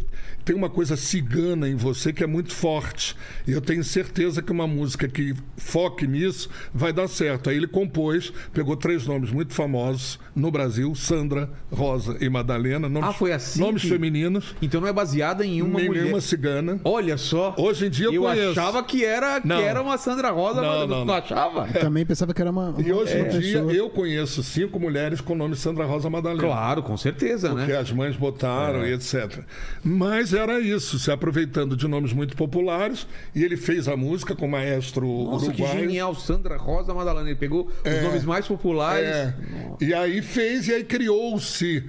tem uma coisa cigana em você que é muito forte. E eu tenho certeza que uma música que foque nisso vai dar certo. Aí ele compôs, pegou três nomes muito famosos no Brasil: Sandra, Rosa e Madalena. Nomes, Ah, foi assim Nomes que- femininos. Então não é baseada em uma nem mulher. nenhuma cigana. Olha só. Hoje em dia eu eu conheço. achava que era, que Não. era uma Sandra Rosa, Não, mas não, não, não. achava? Também pensava que era uma. uma E hoje em uma dia eu conheço cinco mulheres com o nome Sandra Rosa Madalena. Claro, com certeza, que né? as mães botaram É. etc. Mas era isso, se aproveitando de nomes muito populares, e ele fez a música com o maestro Nossa, que uruguaio. genial. Sandra Rosa Madalena. Ele pegou os nomes mais populares. É. E aí fez, e aí criou-se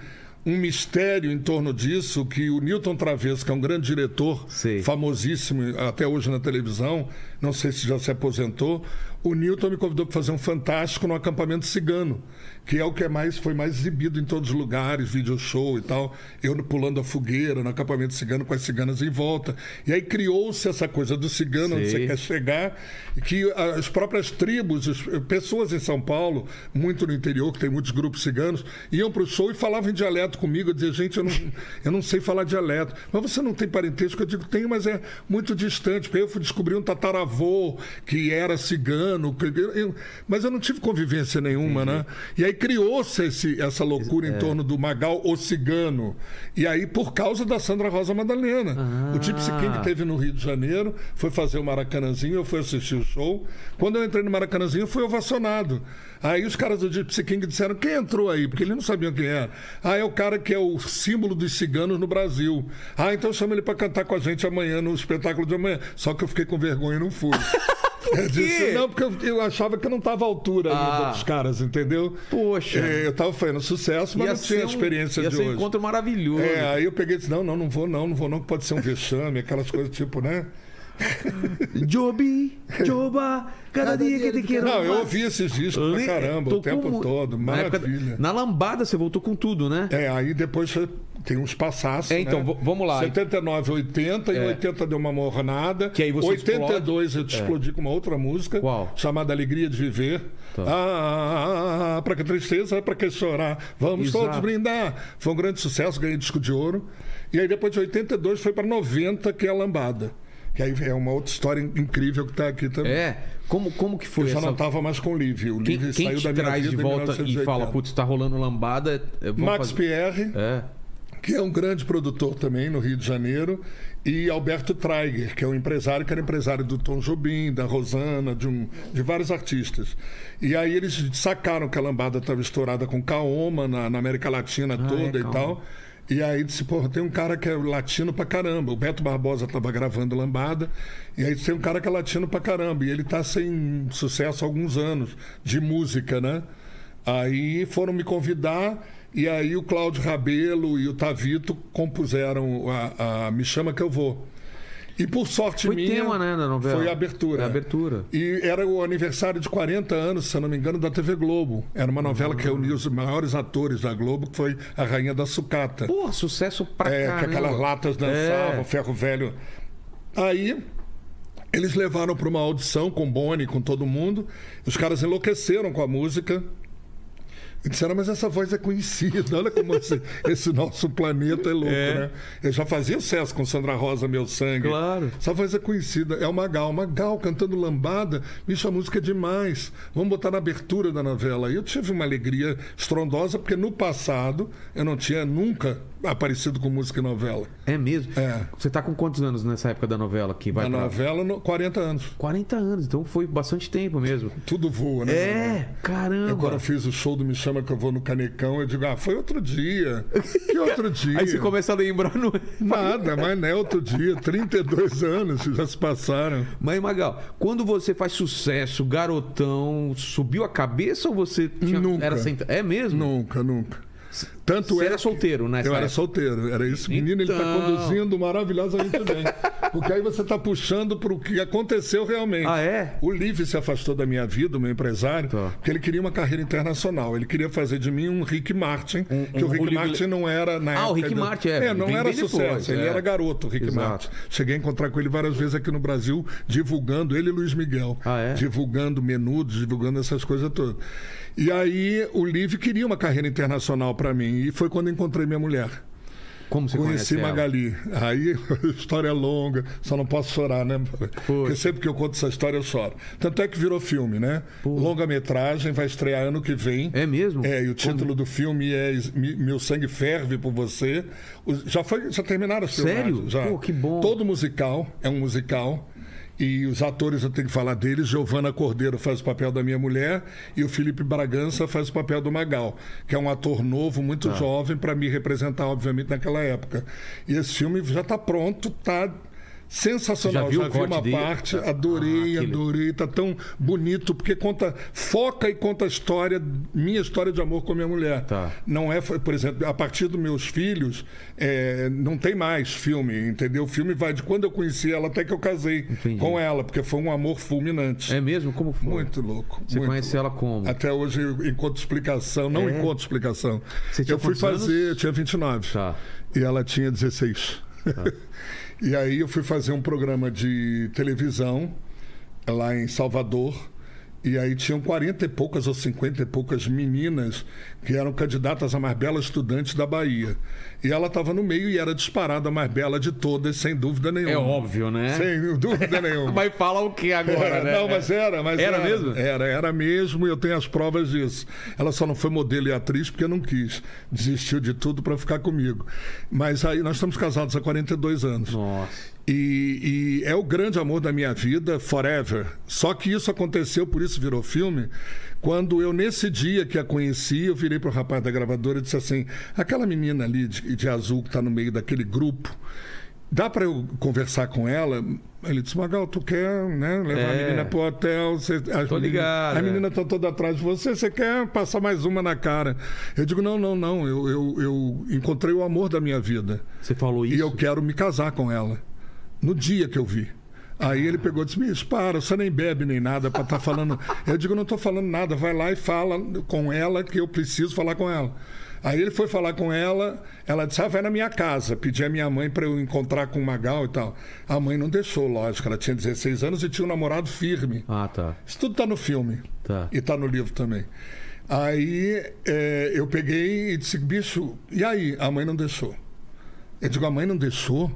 um mistério em torno disso, que o Newton Travesso, que é um grande diretor, Sei. famosíssimo até hoje na televisão, não sei se já se aposentou, o Newton me convidou para fazer um fantástico no acampamento cigano, que é o que é mais, foi mais exibido em todos os lugares, video show e tal. Eu pulando a fogueira no acampamento cigano com as ciganas em volta. E aí criou-se essa coisa do cigano, onde Sei. você quer chegar, que as próprias tribos, as pessoas em São Paulo, muito no interior, que tem muitos grupos ciganos, iam para o show e falavam em dialeto comigo. Eu dizia, gente, eu não, eu não sei falar dialeto. Mas você não tem parentesco? Eu digo, tenho, mas é muito distante. Porque eu fui descobrir um tataravô que era cigano, que- eu- mas eu não tive convivência nenhuma, né? E aí criou-se essa loucura em torno do Magal o cigano. E aí, por causa da Sandra Rosa Madalena. O Gypsy King teve no Rio de Janeiro, foi fazer o Maracanãzinho, eu fui assistir o show. Quando eu entrei no Maracanãzinho, eu fui ovacionado. Aí os caras do Gypsy King disseram: quem entrou aí? Porque eles não sabiam quem era. Ah, é o cara que é o símbolo dos ciganos no Brasil. Ah, então chama ele para cantar com a gente amanhã no espetáculo de amanhã. Só que eu fiquei com vergonha e não fui. Eu disse, não, porque eu, eu achava que eu não estava à altura ainda Ah. dos caras, entendeu? Poxa. É, eu estava fazendo sucesso, mas Ia não tinha a um- experiência ia de ser um hoje. encontro maravilhoso. É, aí eu peguei e disse, não, não, não vou não, não vou não, que pode ser um vexame, aquelas coisas tipo, né? Jobi, Joba, cada dia que te quero Não, eu ouvi esses discos pra caramba, o tempo todo, na época- maravilha. na lambada você voltou com tudo, né? É, aí depois você tem uns passaços, É, então, né? vamos lá. 79, 80, É. e 80 deu uma mornada. Que aí você 82 eu te explodi com uma outra música. Qual? Chamada Alegria de Viver. Tá. Ah, ah, ah, pra que tristeza, pra que chorar? Vamos Exato. todos brindar. Foi um grande sucesso, ganhei disco de ouro. E aí depois de 82 foi para 90, que é a Lambada. Que aí é uma outra história incrível que tá aqui também. É. Como, como que foi Eu já essa... não estava mais com o Livre. O Quem, Livre quem saiu te da minha traz vida de volta e 1980. fala, putz, tá rolando lambada... é, vamos Max fazer- Pierre, É. que é um grande produtor também no Rio de Janeiro, e Alberto Traiger, que é um empresário que era empresário do Tom Jobim, da Rosana, de, um, de vários artistas. E aí eles sacaram que a lambada estava estourada com Kaoma na, na América Latina toda é, e Kaoma. tal. E aí disse, porra, tem um cara que é latino pra caramba. O Beto Barbosa estava gravando Lambada. E aí tem um cara que é latino pra caramba. E ele tá sem sucesso há alguns anos de música, né? Aí foram me convidar. E aí o Cláudio Rabelo e o Tavito compuseram a, a Me Chama Que Eu Vou. E por sorte Foi minha... tema, né, da novela. Foi a abertura. É a abertura. E era o aniversário de 40 anos, se eu não me engano, da TV Globo. Era uma novela que reuniu os maiores atores da Globo, que foi A Rainha da Sucata. Pô, sucesso pra É, que caramba. aquelas latas dançavam, É. ferro velho. Aí eles levaram para uma audição com Boni, com todo mundo. Os caras enlouqueceram com a música. E disseram, mas essa voz é conhecida, olha como esse, esse nosso planeta é louco, É. né? Eu já fazia sucesso com Sandra Rosa, Meu Sangue. Claro. Essa voz é conhecida, é o Magal. Magal cantando lambada, bicho, a música é demais. Vamos botar na abertura da novela. E eu tive uma alegria estrondosa, porque no passado eu não tinha nunca aparecido com música em novela. É mesmo? É. Você tá com quantos anos nessa época da novela que vai Na pra... novela, no- 40 anos. 40 anos, então foi bastante tempo mesmo. Tudo voa, né? É, caramba. Quando eu fiz o show do Me Chama Que Eu Vou no Canecão, eu digo, ah, foi outro dia. Que outro dia? Aí você começa a lembrar no... Nada, mas não é outro dia. 32 anos já se passaram. Mas, Magal, quando você faz sucesso, garotão, subiu a cabeça ou você tinha... Nunca. Era senta... É mesmo? Nunca, nunca. Tanto Você é era que- solteiro nessa Eu era solteiro, era isso. Menino, ele está Então. conduzindo maravilhosamente bem. Porque aí você está puxando para o que aconteceu realmente. Ah, é? O Livre se afastou da minha vida, o meu empresário, Tá. porque ele queria uma carreira internacional. Ele queria fazer de mim um Rick Martin, que um- o Rick o Martin não era na Ah, época. o Rick do- Martin, é, É, não era bem sucesso. depois, ele é. era garoto, o Rick Exato. Martin. Cheguei a encontrar com ele várias vezes aqui no Brasil, divulgando, ele e Luiz Miguel. Ah, é? Divulgando menudos, divulgando essas coisas todas. E aí o Liv queria uma carreira internacional para mim. E foi quando encontrei minha mulher. Como você Conheci conhece ela? Magali. Aí, história é longa, só não posso chorar, né? Porque sempre que eu conto essa história eu choro. Tanto é que virou filme, né? Longa-metragem, vai estrear ano que vem. É mesmo? É, e o título do filme é Meu Sangue Ferve por Você. O- Já, foi, já terminaram as Sério? filmagens, Já. Pô, que bom. Todo musical, é um musical. E os atores, eu tenho que falar deles, Giovana Cordeiro faz o papel da minha mulher e o Felipe Bragança faz o papel do Magal, que é um ator novo, muito Tá. jovem, para me representar, obviamente, naquela época. E esse filme já está pronto, está sensacional. Já viu o vi uma dele? parte, Ah, adorei, aquele- adorei. Tá tão bonito, porque conta, foca e conta a história, minha história de amor com a minha mulher. Tá. Não é, por exemplo, a partir dos meus filhos, é, não tem mais filme, entendeu? O filme vai de quando eu conheci ela até que eu casei Entendi. com ela, porque foi um amor fulminante. É mesmo? Como foi? Muito louco. Você muito conhece ela como? Até hoje eu encontro explicação, não É? encontro explicação. Você tinha eu fui fazer, anos? eu tinha 29. Tá. E ela tinha 16. e aí eu fui fazer um programa de televisão lá em Salvador. E aí tinham 40 e poucas ou 50 e poucas meninas que eram candidatas a mais bela estudante da Bahia. E ela estava no meio e era disparada a mais bela de todas, sem dúvida nenhuma. É óbvio, né? Sem dúvida nenhuma. Mas fala o que agora, né? Não, mas era, mas Era mesmo? Era, era mesmo e eu tenho as provas disso. Ela só não foi modelo e atriz porque não quis. Desistiu de tudo para ficar comigo. Mas aí nós estamos casados há 42 anos. Nossa. E, e é o grande amor da minha vida, forever. Só que isso aconteceu, por isso virou filme, quando eu, nesse dia que a conheci, eu virei para o rapaz da gravadora e disse assim: aquela menina ali de, de azul que está no meio daquele grupo, dá para eu conversar com ela? Ele disse: Magal, tu quer né, levar É. a menina pro hotel? Você, Tô ligado, A é. menina está toda atrás de você, você quer passar mais uma na cara? Eu digo: não, não, não, eu, eu, eu encontrei o amor da minha vida. Você falou isso? E eu quero me casar com ela. No dia que eu vi. Aí ele pegou e disse: Bicho, para, você nem bebe nem nada para estar falando. Eu digo: Não estou falando nada, vai lá e fala com ela que eu preciso falar com ela. Aí ele foi falar com ela, ela disse: Ah, vai na minha casa, pedi a minha mãe para eu encontrar com o Magal e tal. A mãe não deixou, lógico, ela tinha 16 anos e tinha um namorado firme. Ah, tá. Isso tudo está no filme. Tá. E está no livro também. Aí é, eu peguei e disse, bicho, e aí? A mãe não deixou. Eu digo, a mãe não deixou?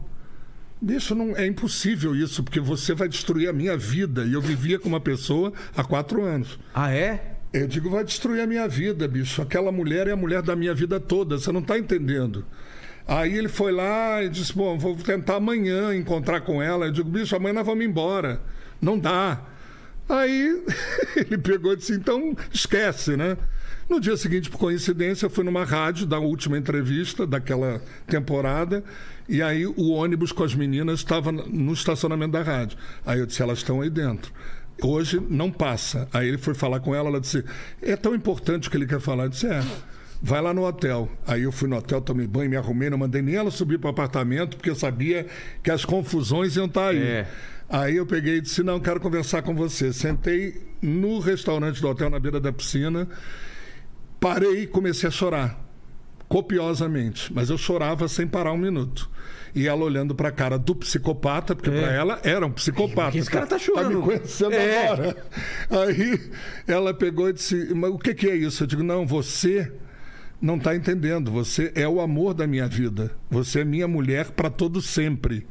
Bicho, não, é impossível isso, porque você vai destruir a minha vida. E eu vivia com uma pessoa há quatro anos. Ah, é? Eu digo, vai destruir a minha vida, bicho. Aquela mulher é a mulher da minha vida toda, você não está entendendo. Aí ele foi lá e disse, bom, vou tentar amanhã encontrar com ela. Eu digo, bicho, amanhã nós vamos embora. Não dá. Aí ele pegou e disse, então esquece, né? No dia seguinte, por coincidência, eu fui numa rádio da última entrevista daquela temporada, e aí o ônibus com as meninas estava no estacionamento da rádio. Aí eu disse, elas estão aí dentro. Hoje não passa. Aí ele foi falar com ela, ela disse, é tão importante o que ele quer falar. Eu disse, é. Vai lá no hotel. Aí eu fui no hotel, tomei banho, me arrumei, não mandei nem ela subir para o apartamento, porque eu sabia que as confusões iam estar aí. É. Aí eu peguei e disse: Não, quero conversar com você. Sentei no restaurante do hotel, na beira da piscina, parei e comecei a chorar. Copiosamente, mas eu chorava sem parar um minuto. E ela olhando para a cara do psicopata, porque É. para ela era um psicopata. Esse cara tá chorando. me conhecendo É. agora. Aí ela pegou e disse: Mas o que, que é isso? Eu digo: Não, você não está entendendo. Você é o amor da minha vida. Você é minha mulher para todo sempre.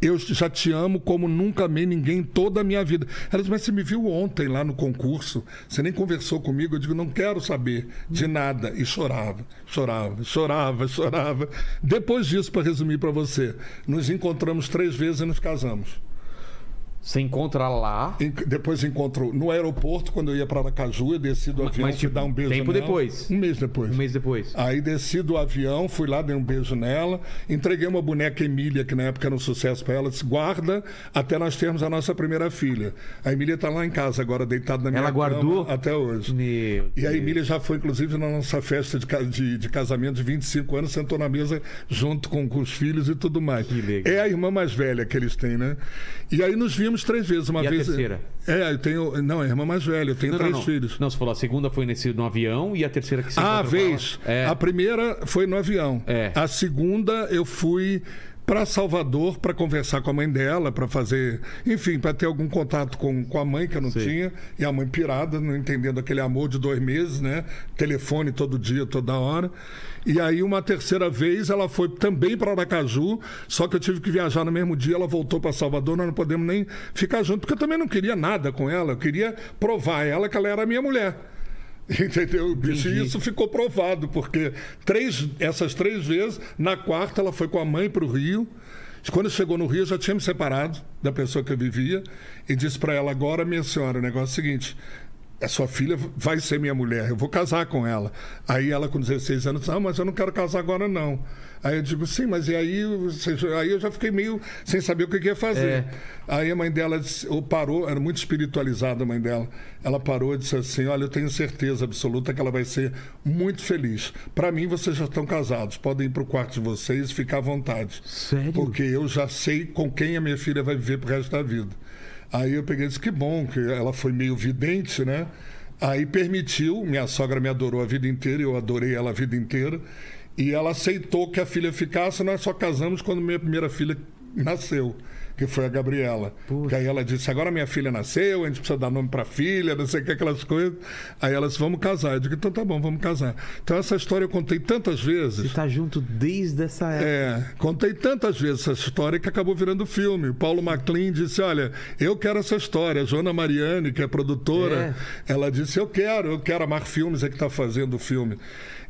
Eu já te amo como nunca amei ninguém toda a minha vida. Ela disse, mas você me viu ontem lá no concurso, você nem conversou comigo. Eu digo, não quero saber de nada. E chorava, chorava, chorava, chorava. Depois disso, para resumir para você, nos encontramos três vezes e nos casamos. Você encontra lá. Em- Depois encontro no aeroporto, quando eu ia para Aracaju, eu desci do Mas, avião, tipo, fui dar um beijo tempo nela. depois? Um mês depois. Um mês depois. Aí desci do avião, fui lá, dei um beijo nela, entreguei uma boneca Emília, que na época era um sucesso para ela, disse, guarda até nós termos a nossa primeira filha. A Emília está lá em casa agora, deitada na minha Ela cama guardou? até hoje. Meu E a. Emília já foi, inclusive, na nossa festa de, de, de casamento de 25 anos, sentou na mesa junto com, com os filhos e tudo mais. Que legal. É a irmã mais velha que eles têm, né? E aí nos vimos três vezes. Uma E a vez. terceira? É, eu tenho. Não, é a irmã mais velha, eu tenho Não, não, três não. filhos. Não, você falou a segunda foi nesse, no avião e a terceira que você Ah, a vez. É. A primeira foi no avião. É. A segunda eu fui para Salvador para conversar com a mãe dela, para fazer, enfim, para ter algum contato com, com a mãe que eu não Sei. tinha e a mãe pirada, não entendendo aquele amor de dois meses, né? Telefone todo dia, toda hora. E aí uma terceira vez ela foi também para Aracaju, só que eu tive que viajar no mesmo dia, ela voltou para Salvador, nós não podemos nem ficar juntos, porque eu também não queria nada com ela, eu queria provar a ela que ela era minha mulher. Entendeu? Bicho. E isso ficou provado, porque três, essas três vezes, na quarta ela foi com a mãe para o Rio. Quando chegou no Rio, eu já tinha me separado da pessoa que eu vivia e disse para ela: agora, minha senhora, o negócio é o seguinte. A sua filha vai ser minha mulher, eu vou casar com ela. Aí ela, com 16 anos, disse: Não, mas eu não quero casar agora, não. Aí eu digo: Sim, mas e aí? Aí eu já fiquei meio sem saber o que que ia fazer. É. Aí a mãe dela disse- ou parou, era muito espiritualizada a mãe dela. Ela parou e disse assim: Olha, eu tenho certeza absoluta que ela vai ser muito feliz. Para mim, vocês já estão casados, podem ir para o quarto de vocês e ficar à vontade. Sério? Porque eu já sei com quem a minha filha vai viver pro resto da vida. Aí eu peguei e disse: Que bom, que ela foi meio vidente, né? Aí permitiu, minha sogra me adorou a vida inteira, eu adorei ela a vida inteira. E ela aceitou que a filha ficasse, nós só casamos quando minha primeira filha nasceu, que foi a Gabriela. Porque aí ela disse: agora minha filha nasceu, a gente precisa dar nome para filha, não sei o que, aquelas coisas. Aí ela disse: vamos casar. Eu digo: então tá bom, vamos casar. Então essa história eu contei tantas vezes. Você tá junto desde essa época. É, contei tantas vezes essa história que acabou virando filme. O Paulo MacLean disse: Olha, eu quero essa história. A Joana Mariani, que é produtora, ela disse: Eu quero, eu quero. A Mar Filmes é que está fazendo o filme.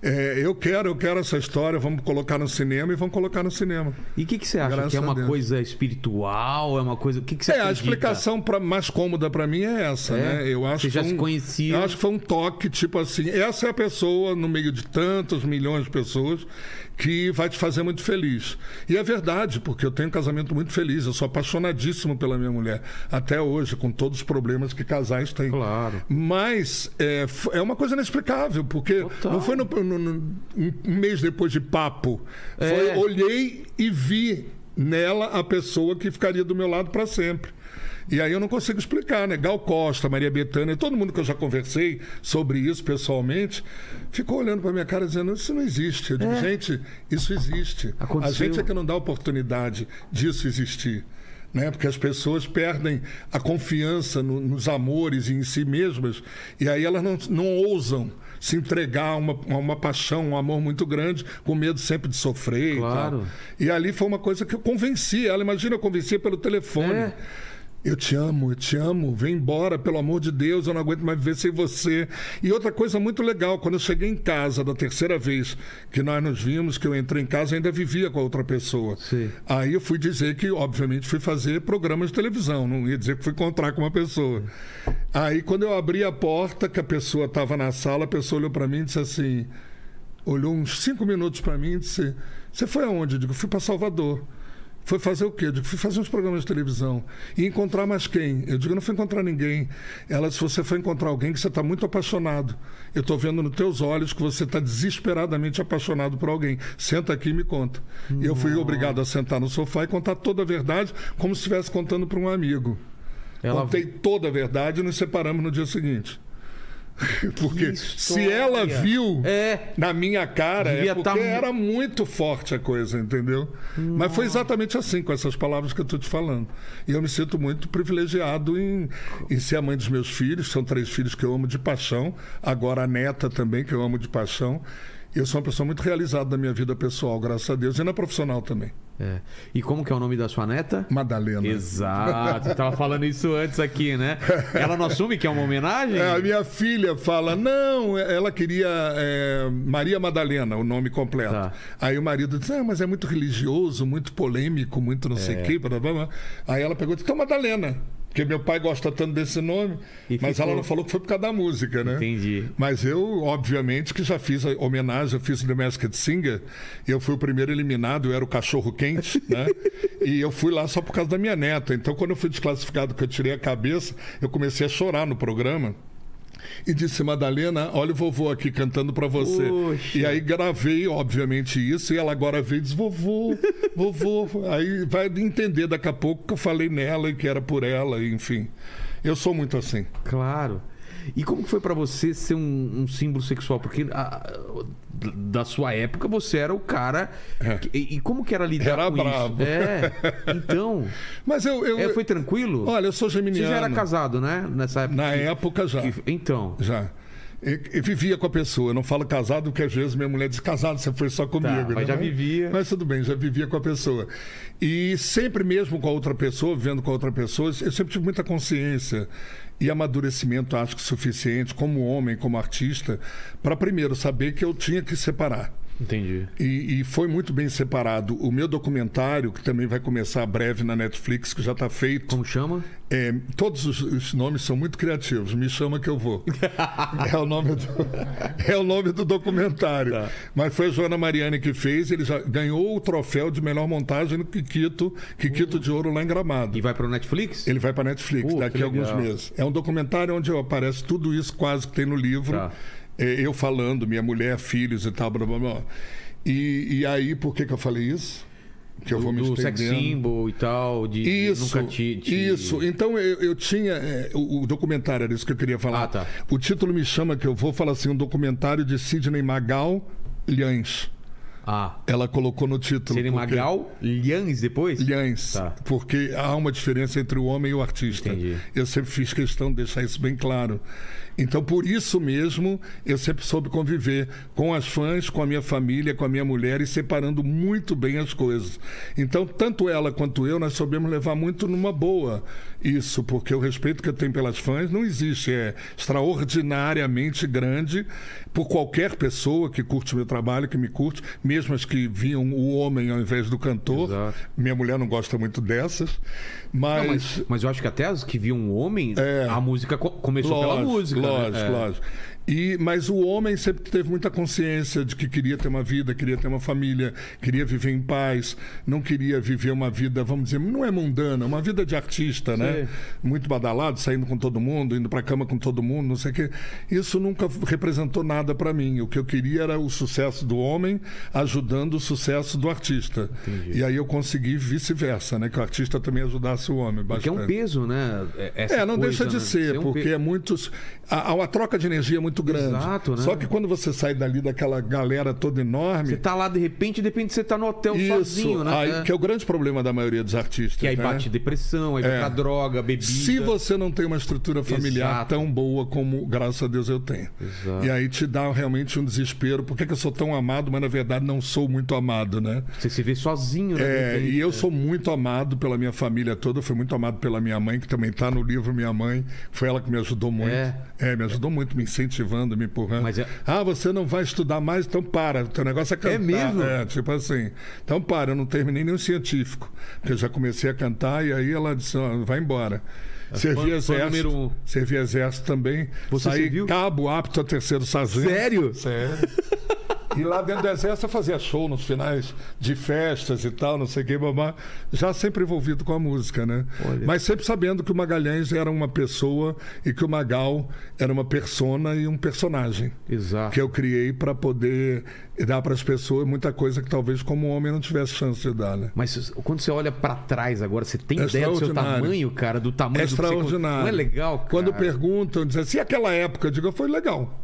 É, eu quero, eu quero essa história. Vamos colocar no cinema e vamos colocar no cinema. E o que, que você acha? Graças que é uma coisa espiritual? É uma coisa. O que, que você É, a acredita? explicação pra, mais cômoda para mim é essa, É? né? Eu acho Você já que se um- conhecia? Eu acho que foi um toque, tipo assim, essa é a pessoa no meio de tantos milhões de pessoas que vai te fazer muito feliz. E é verdade, porque eu tenho um casamento muito feliz, eu sou apaixonadíssimo pela minha mulher, até hoje, com todos os problemas que casais têm. Claro. Mas é, é uma coisa inexplicável, porque Total. não foi no- no- no- um um mês depois de papo. É. Foi, olhei e vi nela a pessoa que ficaria do meu lado para sempre. E aí eu não consigo explicar, né? Gal Costa, Maria Bethânia, todo mundo que eu já conversei sobre isso pessoalmente, ficou olhando para minha cara dizendo: Isso não existe. Eu digo, É. gente, isso existe. Aconteceu. A gente é que não dá oportunidade disso existir. Né? Porque as pessoas perdem a confiança no- nos amores e em si mesmas, e aí elas não, não ousam se entregar a uma, a uma paixão, um amor muito grande, com medo sempre de sofrer. Claro. E, tal. e ali foi uma coisa que eu convenci ela. Imagina, eu convenci pelo telefone. É. Eu te amo, eu te amo, vem embora, pelo amor de Deus, eu não aguento mais viver sem você. E outra coisa muito legal, quando eu cheguei em casa da terceira vez que nós nos vimos, que eu entrei em casa, ainda vivia com a outra pessoa. Sim. Aí eu fui dizer que, obviamente, fui fazer programas de televisão, não ia dizer que fui encontrar com uma pessoa. Aí quando eu abri a porta, que a pessoa estava na sala, a pessoa olhou para mim e disse assim: olhou uns cinco minutos para mim e disse: Você foi aonde? Eu digo: Fui para Salvador. Foi fazer o quê? Eu digo, fui fazer uns programas de televisão. E encontrar mais quem? Eu digo, não fui encontrar ninguém. Ela disse, você foi encontrar alguém que você está muito apaixonado. Eu estou vendo nos teus olhos que você está desesperadamente apaixonado por alguém. Senta aqui e me conta. E eu fui obrigado a sentar no sofá e contar toda a verdade, como se estivesse contando para um amigo. Ela- Contei toda a verdade e nos separamos no dia seguinte. Porque Que se ela viu É. na minha cara, Devia é porque tá era muito forte a coisa, entendeu? Mas foi exatamente assim, com essas palavras que eu estou te falando. E eu me sinto muito privilegiado em, em ser a mãe dos meus filhos. São três filhos que eu amo de paixão. Agora a neta também, que eu amo de paixão. Eu sou uma pessoa muito realizada na minha vida pessoal, graças a Deus. E na profissional também. É. E como que é o nome da sua neta? Madalena. Exato, tava falando isso antes aqui, né? Ela não assume que é uma homenagem? É, a minha filha fala, não, ela queria é, Maria Madalena, o nome completo. Tá. Aí o marido disse, ah, mas é muito religioso, muito polêmico, muito não É. sei o quê. blá, blá, blá. Aí ela pegou e disse, então Madalena, porque meu pai gosta tanto desse nome, E mas ficou- ela não falou que foi por causa da música, né? Entendi. Mas eu, obviamente, que já fiz a homenagem, eu fiz o The Masked Singer, eu fui o primeiro eliminado, eu era o cachorro quente, né? e eu fui lá só por causa da minha neta. Então, quando eu fui desclassificado, que eu tirei a cabeça, eu comecei a chorar no programa. E disse, Madalena, olha o vovô aqui cantando pra você. Poxa. E aí gravei, obviamente, isso, e ela agora veio e diz, vovô, vovô. Aí vai entender daqui a pouco que eu falei nela e que era por ela, enfim. Eu sou muito assim. Claro. E como que foi pra você ser um, um símbolo sexual? Porque a- da sua época você era o cara. que- e, como que era lidar Era com bravo. isso? É. Então. Mas eu. eu é, foi tranquilo? Olha, eu sou você geminiano. já era casado, né? Nessa época. Na que- época já. que- então. Já. Eu, eu vivia com a pessoa. Eu não falo casado, porque às vezes minha mulher diz casado, você foi só comigo. Tá, mas né? já vivia. Mas tudo bem, já vivia com a pessoa. E sempre mesmo com a outra pessoa, vivendo com a outra pessoa, eu sempre tive muita consciência e amadurecimento, acho que suficiente, como homem, como artista, para primeiro saber que eu tinha que separar. Entendi. E, e foi muito bem separado. O meu documentário, que também vai começar breve na Netflix, que já está feito. Como chama? É, todos os, os nomes são muito criativos. Me chama que eu vou. é, o nome do, é o nome do documentário. Tá. Mas foi a Joana Mariani que fez. Ele já ganhou o troféu de melhor montagem no Kikito, Kikito de Ouro lá em Gramado. E vai pro Netflix? Ele vai para Netflix Pô, daqui a alguns meses. É um documentário onde aparece tudo isso quase que tem no livro. Tá. É, eu falando, minha mulher, filhos e tal, blá blá blá. E, e aí, por que, que eu falei isso? Que eu vou me do sex symbol e tal, de de Isso, nunca te, te- isso. Então eu, eu tinha. é, o, o documentário era isso que eu queria falar. Ah, tá. O título me chama que eu vou falar assim: um documentário de Sidney Magal Lhães. Ah, Ela colocou no título. Seria porque- Magal Lhães depois? Lhães. Tá. Porque há uma diferença entre o homem e o artista. Entendi. Eu sempre fiz questão de deixar isso bem claro. Então, por isso mesmo, eu sempre soube conviver com as fãs, com a minha família, com a minha mulher e separando muito bem as coisas. Então, tanto ela quanto eu, nós soubemos levar muito numa boa isso, porque o respeito que eu tenho pelas fãs não existe. É extraordinariamente grande por qualquer pessoa que curte o meu trabalho, que me curte, mesmo as que viam o homem ao invés do cantor. Exato. Minha mulher não gosta muito dessas, mas. Não, mas, mas eu acho que até as que viam um homem, É. a música co- começou pela Lógico, música. Né? Lógico, É. lógico. E, mas o homem sempre teve muita consciência de que queria ter uma vida, queria ter uma família, queria viver em paz, não queria viver uma vida, vamos dizer, não é mundana, uma vida de artista, né? Muito badalado, saindo com todo mundo, indo pra cama com todo mundo, não sei o quê. Isso nunca representou nada para mim. O que eu queria era o sucesso do homem ajudando o sucesso do artista. E aí eu consegui vice-versa, né? Que o artista também ajudasse o homem Porque é bastante. um peso, né? Essa É, não coisa, deixa de né? ser, um porque pe- é muitos. A, a troca de energia é muito grande. Exato, né? Só que quando você sai dali daquela galera toda enorme. Você tá lá de repente, de repente você tá no hotel isso, sozinho, né? aí, É. que é o grande problema da maioria dos artistas. Que aí né? bate depressão, aí vai É. pra droga, bebida. Se você não tem uma estrutura familiar Exato. tão boa como, graças a Deus, eu tenho. Exato. E aí te dá realmente um desespero. Por que, que eu sou tão amado, mas na verdade não sou muito amado, né? Você se vê sozinho, né? É, e eu sou muito amado pela minha família toda, fui muito amado pela minha mãe, que também está no livro Minha Mãe, foi ela que me ajudou muito. É. me ajudou muito, me incentivando, me empurrando. É- Ah, você não vai estudar mais, então para. O teu negócio é cantar. mesmo? É, tipo assim. Então para, eu não terminei o científico. Porque eu já comecei a cantar e aí ela disse, ó, vai embora. Servi fã exército. número um. Servi exército também. Você Saí serviu? cabo apto a terceiro sargento. Sério? Sério. E lá dentro do exército eu fazia show nos finais de festas e tal, não sei o que, babá. Já sempre envolvido com a música, né? Olha. Mas sempre sabendo que o Magalhães era uma pessoa e que o Magal era uma persona e um personagem. Exato. Que eu criei para poder dar para as pessoas muita coisa que talvez como homem não tivesse chance de dar, né? Mas quando você olha pra trás agora, você tem É ideia do seu extraordinário. tamanho, cara? Do tamanho É do que você... extraordinário. Não é legal, cara? Quando perguntam, dizem assim, e aquela época? Eu digo, foi legal.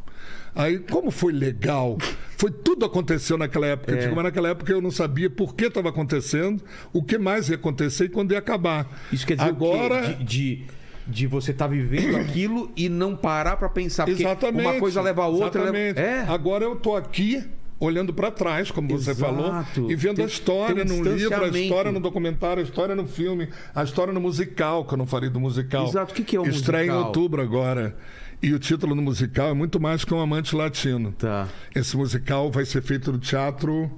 Aí, como foi legal? Foi tudo aconteceu naquela época. É. digo, mas naquela época eu não sabia por que estava acontecendo, o que mais ia acontecer e quando ia acabar. Isso quer dizer Agora? De, de, de você estar vivendo aquilo e não parar pra pensar. Porque exatamente. uma coisa leva a outra. leva- Exatamente. É. Agora eu tô aqui olhando para trás, como você Exato. falou, e vendo Tem- a história um no livro, a história no documentário, a história no filme, a história no musical, que eu não falei do musical. Exato. O que que é o Estreia em musical? outubro agora. E o título do musical é muito mais que um amante latino. Tá. Esse musical vai ser feito no Teatro,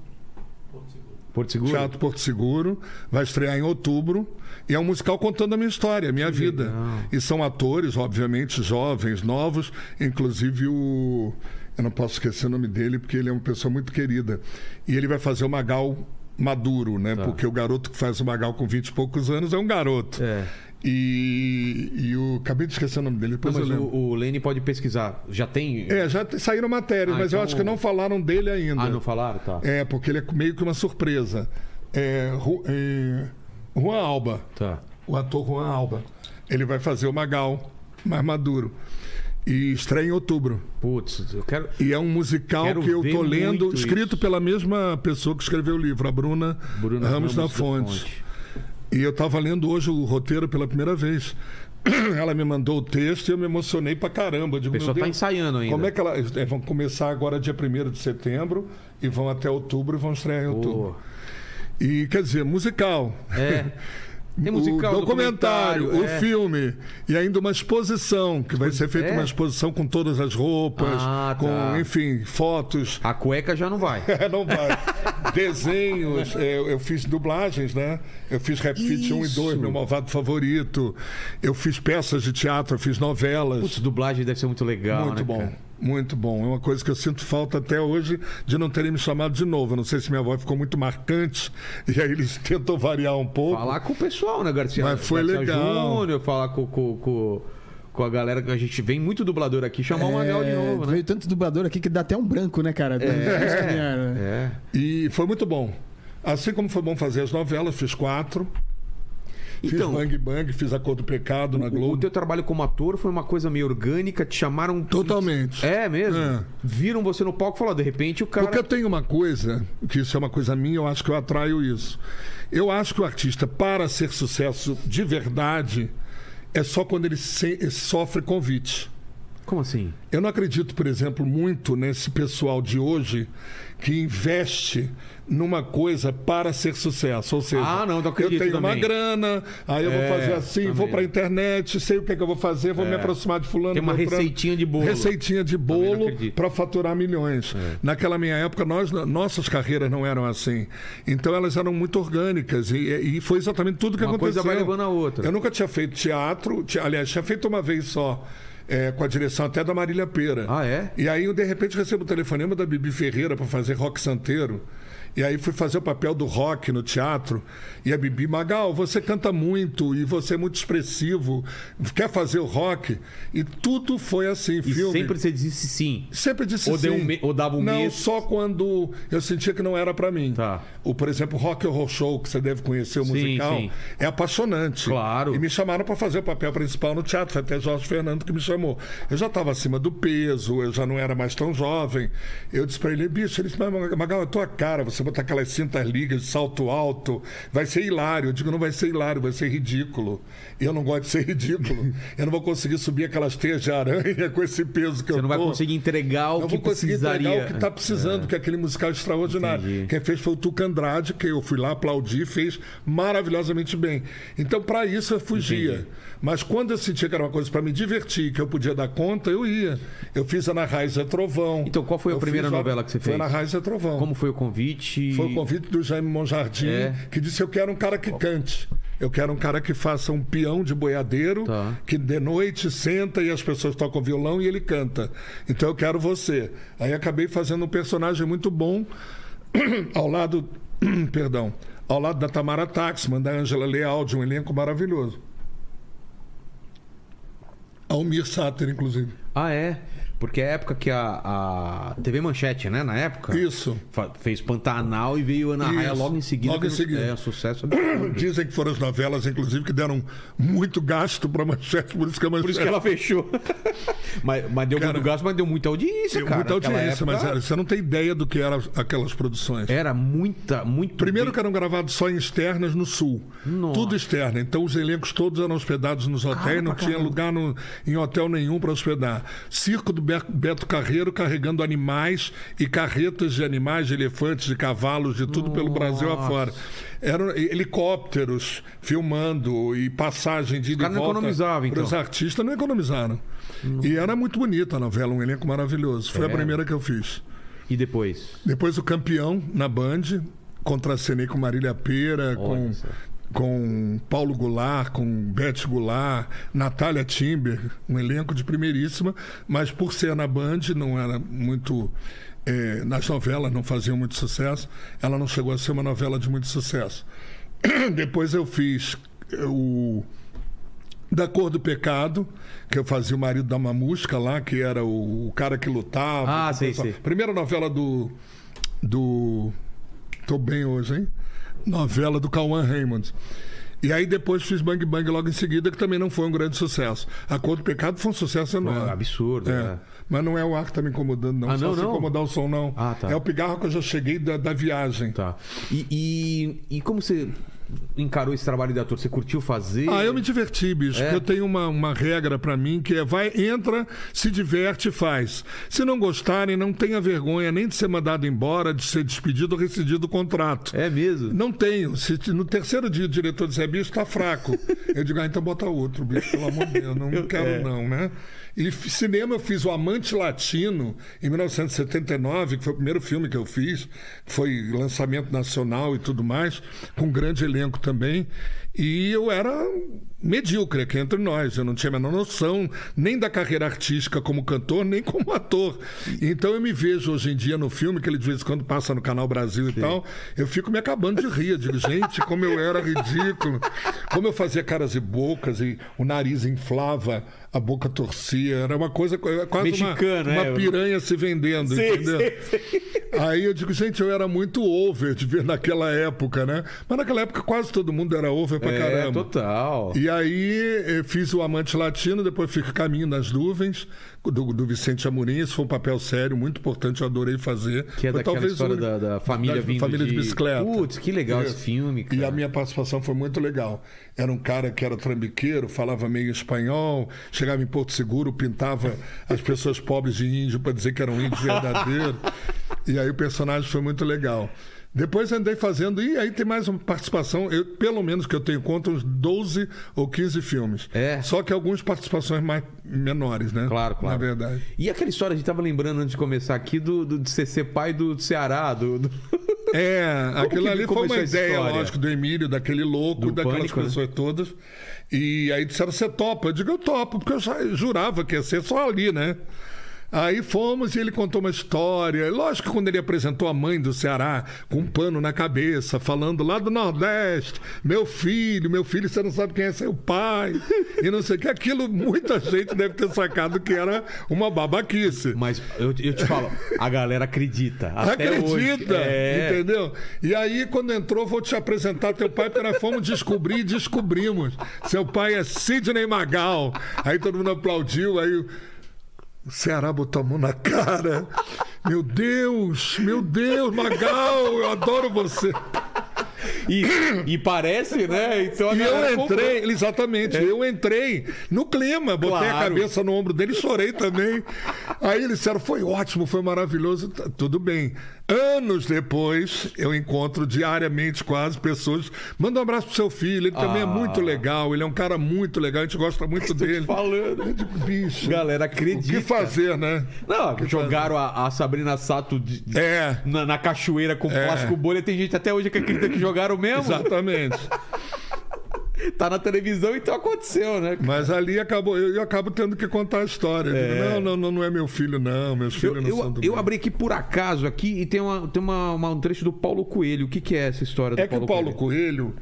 Porto Seguro? Teatro Porto Seguro, vai estrear em outubro. E é um musical contando a minha história, a minha vida. legal. E são atores, obviamente, jovens, novos, inclusive o. Eu não posso esquecer o nome dele, porque ele é uma pessoa muito querida. E ele vai fazer o Magal maduro, né? Tá. Porque o garoto que faz o Magal com 20 e poucos anos é um garoto. É. E, e o. Acabei de esquecer o nome dele, Não, depois mas eu o, lembro. o Lene pode pesquisar. Já tem. É, já saíram matérias, Ah, mas eu então- acho que não falaram dele ainda. Ah, não falaram? Tá. É, porque ele é meio que uma surpresa. É, é, Juan Alba, Tá. o ator Juan Alba. Ele vai fazer o Magal mais maduro. E estreia em outubro. Putz, eu quero. E é um musical que eu tô lendo, escrito isso. pela mesma pessoa que escreveu o livro, a Bruna, Bruna Ramos, da do Fonte. E eu estava lendo hoje o roteiro pela primeira vez. Ela me mandou o texto e eu me emocionei pra caramba. Eu digo, A pessoa tá Deus, ensaiando ainda. Como é que ela. é, vão começar agora dia 1 de setembro e vão até outubro e vão estrear em outubro. Pô. E quer dizer, musical. É. Tem musical, o documentário, documentário, o é. filme e ainda uma exposição que vai ser feita é? uma exposição com todas as roupas, Ah, com tá. enfim fotos. A cueca já não vai. Não vai. Desenhos, é, eu fiz dublagens, né? Eu fiz Rap Fit 1 e 2, Isso. meu malvado favorito. Eu fiz peças de teatro, eu fiz novelas. Putz, dublagem deve ser muito legal, muito né, bom, cara? Muito bom. É uma coisa que eu sinto falta até hoje de não terem me chamado de novo. Eu não sei se minha voz ficou muito marcante e aí eles tentam variar um pouco. Falar com o pessoal, né, Garcia? Mas foi Garcia legal. Júnior, falar com, com, com, com a galera que a gente vem muito dublador aqui, chamar o Magal de É, novo, né? Veio tanto dublador aqui que dá até um branco, né, cara? Difícil caminhar, né? É. E foi muito bom. Assim como foi bom fazer as novelas, fiz quatro. Fiz Então- Bang Bang, fiz A Cor do Pecado na O, o Globo. teu trabalho como ator foi uma coisa meio orgânica, te chamaram. Totalmente. É mesmo? É. Viram você no palco e falaram, de repente o cara. Porque eu tenho uma coisa, que isso é uma coisa minha, eu acho que eu atraio isso. Eu acho que o artista, para ser sucesso de verdade, é só quando ele se- sofre convite. Como assim? Eu não acredito, por exemplo, muito nesse pessoal de hoje que investe numa coisa para ser sucesso. Ou seja, Ah, não, eu eu tenho uma também. grana, aí eu É, vou fazer assim, vou também. para a internet, sei o que, é que eu vou fazer, vou me aproximar de fulano. Tem uma receitinha de bolo. Receitinha de bolo. É. para faturar milhões. Naquela minha época, nós, nossas carreiras não eram assim. Então elas eram muito orgânicas e, e foi exatamente tudo que Uma aconteceu. coisa vai levando a outra. Eu nunca tinha feito teatro, aliás, tinha feito uma vez só. É, com a direção até da Marília Pera. Ah, é? E aí, eu, de repente, recebo o telefonema da Bibi Ferreira para fazer rock santeiro. E aí fui fazer o papel do rock no teatro. E a Bibi, Magal, você canta muito e você é muito expressivo. Quer fazer o rock? E tudo foi assim, E filme. sempre você disse sim. Sempre disse Ou sim. um me- ou dava um Não, medo. só quando eu sentia que não era para mim. Tá. O, por exemplo, Rock and Roll Show, que você deve conhecer o Sim, musical, sim. é apaixonante. Claro. E me chamaram para fazer o papel principal no teatro. Foi até Jorge Fernando que me chamou. Eu já estava acima do peso, eu já não era mais tão jovem. Eu disse para ele, bicho, ele disse, Magal, é tua cara, você botar aquelas cintas ligas de salto alto, vai ser hilário. Eu digo, não vai ser hilário, vai ser ridículo. Eu não gosto de ser ridículo. eu não vou conseguir subir aquelas teias de aranha com esse peso que Você eu não vai tô. conseguir entregar o Não que vou conseguir precisaria. entregar o que está precisando, que é aquele musical extraordinário. Entendi. Quem fez foi o Tuca Andrade, que eu fui lá aplaudir e fez maravilhosamente bem. Então, para isso, eu fugia. Entendi. Mas quando eu sentia que era uma coisa para me divertir, que eu podia dar conta, eu ia. Eu fiz Ana Raiz é Trovão. Então, qual foi a Eu primeira novela que você Foi fez? Ana Raiz é Trovão. Como foi o convite? Foi o convite do Jaime Monjardim, É. que disse: Eu quero um cara que cante. Eu quero um cara que faça um peão de boiadeiro, Tá. que de noite senta e as pessoas tocam violão e ele canta. Então eu quero você. Aí acabei fazendo um personagem muito bom ao lado, perdão, ao lado da Tamara Taxman, da Angela Leal, de um elenco maravilhoso. Almir Sater, inclusive. Ah, é? Porque é a época que a, a TV Manchete, né? Na época. Isso. Fez Pantanal e veio Ana Raia logo em seguida. Logo em seguida. É, sucesso. Dizem que foram as novelas, inclusive, que deram muito gasto para manchete, por isso que a manchete. Por isso que ela fechou. mas, mas deu Cara, muito gasto, mas deu muita audiência, Deu cara. muita audiência, época, mas era- você não tem ideia do que eram aquelas produções. Era muita, muito. Primeiro que eram gravados só em externas no sul. Nossa. Tudo externa. Então os elencos todos eram hospedados nos hotéis, não tinha lugar no- em hotel nenhum para hospedar. Circo do Be- Beto Carreiro carregando animais e carretas de animais, de elefantes, de cavalos, de tudo pelo Brasil Nossa. afora. Eram helicópteros filmando e passagem de ida e volta economizavam, então. Os artistas não economizaram. E era muito bonita a novela, um elenco maravilhoso. Foi É. a primeira que eu fiz. E depois? Depois o campeão na Band, contracenei com Marília Pera, com. Com Paulo Goulart, com Beth Goulart, Natália Timber, um elenco de primeiríssima, mas por ser na Band, não era muito. eh, nas novelas não faziam muito sucesso, ela não chegou a ser uma novela de muito sucesso. Depois eu fiz eh, o da Cor do Pecado, que eu fazia o marido da Mamusca lá, que era o, o cara que lutava. Ah, pensava- sei. Primeira novela do. do. Tô bem hoje, hein? Novela do Cauã Raymond. E aí depois fiz Bang Bang logo em seguida, que também não foi um grande sucesso. A Cor do Pecado foi um sucesso Foi enorme. absurdo, É. é. Mas não é o ar que tá me incomodando, não. Ah, Só não, se não? incomodar o som, não. Ah, tá. É o pigarro que eu já cheguei da, da viagem. Tá. E, e, e como você encarou esse trabalho de ator? Você curtiu fazer? Ah, eu me diverti, bicho. É? Eu tenho uma, uma regra pra mim que é vai, entra, se diverte e faz. Se não gostarem, não tenha vergonha nem de ser mandado embora, de ser despedido ou rescindido do contrato. É mesmo? Não tenho. Se no terceiro dia o diretor disser, bicho, tá fraco. Eu digo, ah, então bota outro, bicho, pelo amor de Deus. Não quero, é. não, né? E cinema eu fiz O Amante Latino em 1979, que foi o primeiro filme que eu fiz. Foi lançamento nacional e tudo mais, com um grande elenco também. E eu era medíocre aqui entre nós. Eu não tinha a menor noção nem da carreira artística como cantor, nem como ator. Então eu me vejo hoje em dia no filme, que ele de vez em quando passa no Canal Brasil e tal, eu fico me acabando de rir. Eu digo, gente, como eu era ridículo. Como eu fazia caras e bocas e o nariz inflava, a boca torcia. Era uma coisa quase uma- Mexicano, uma, é. piranha se vendendo, Sei, entendeu? sei, sei. Aí eu digo, gente, eu era muito over de ver naquela época, né? Mas naquela época quase todo mundo era over pra É, caramba. total. E aí eu fiz o Amante Latino, depois fiz Caminho nas Nuvens, do, do Vicente Amorim. Esse foi um papel sério, muito importante, eu adorei fazer. Que é Foi daquela história da, da família da vindo família de, bicicleta. Putz, que legal esse Isso. filme, cara. E a minha participação foi muito legal. Era um cara que era trambiqueiro, falava meio espanhol, chegava em Porto Seguro, pintava as pessoas pobres de índio para dizer que eram índios verdadeiros. e aí o personagem foi muito legal. Depois andei fazendo, e aí tem mais uma participação, eu, pelo menos que eu tenho conta, uns 12 ou 15 filmes. É. Só que algumas participações mais menores, né? Claro, claro. Na verdade. E aquela história, a gente tava lembrando antes de começar aqui do, do, de você ser pai do, Ceará, do. do- É, aquilo que ali foi uma ideia, história? lógico, do Emílio, daquele louco, Do daquelas Pânico, né? pessoas todas. E aí disseram, você topa? Eu digo, eu topo, porque eu já jurava que ia ser só ali, né? Aí fomos e ele contou uma história. Lógico que quando ele apresentou a mãe do Ceará, com um pano na cabeça, falando lá do Nordeste, meu filho, meu filho, você não sabe quem é seu pai. E não sei o que. Aquilo, muita gente deve ter sacado que era uma babaquice. Mas eu, eu te falo, a galera acredita. Até Acredita, Hoje. É. entendeu? E aí, quando entrou, vou te apresentar teu pai, porque nós fomos descobrir e descobrimos. Seu pai é Sidney Magal. Aí todo mundo aplaudiu, aí o Ceará botou a mão na cara. Meu Deus, meu Deus, Magal, eu adoro você. E, e parece, né? Então a E eu comprou. entrei, exatamente, eu entrei no clima, botei a Claro. cabeça no ombro dele e chorei também. Aí eles disseram, foi ótimo, foi maravilhoso, tá, tudo bem. Anos depois, eu encontro diariamente quase pessoas. Manda um abraço pro seu filho, ele também é Ah. muito legal, ele é um cara muito legal, a gente gosta muito dele. Falando. Eu digo, bicho, Galera o acredita. que fazer, né? Não, jogaram a, a Sabrina Sato de- de- É. na, na cachoeira com É. plástico bolha. Tem gente até hoje que acredita que jogaram mesmo. Exatamente. Tá na televisão, então aconteceu, né? Mas ali acabou, eu, eu acabo tendo que contar a história. Eu digo, não, não, não, é meu filho, não. Meus Eu, filhos não eu, são do eu bem." abri aqui por acaso aqui e tem, uma, tem uma, uma- um trecho do Paulo Coelho. O que, que é essa história do É que Paulo o Paulo Coelho? Coelho,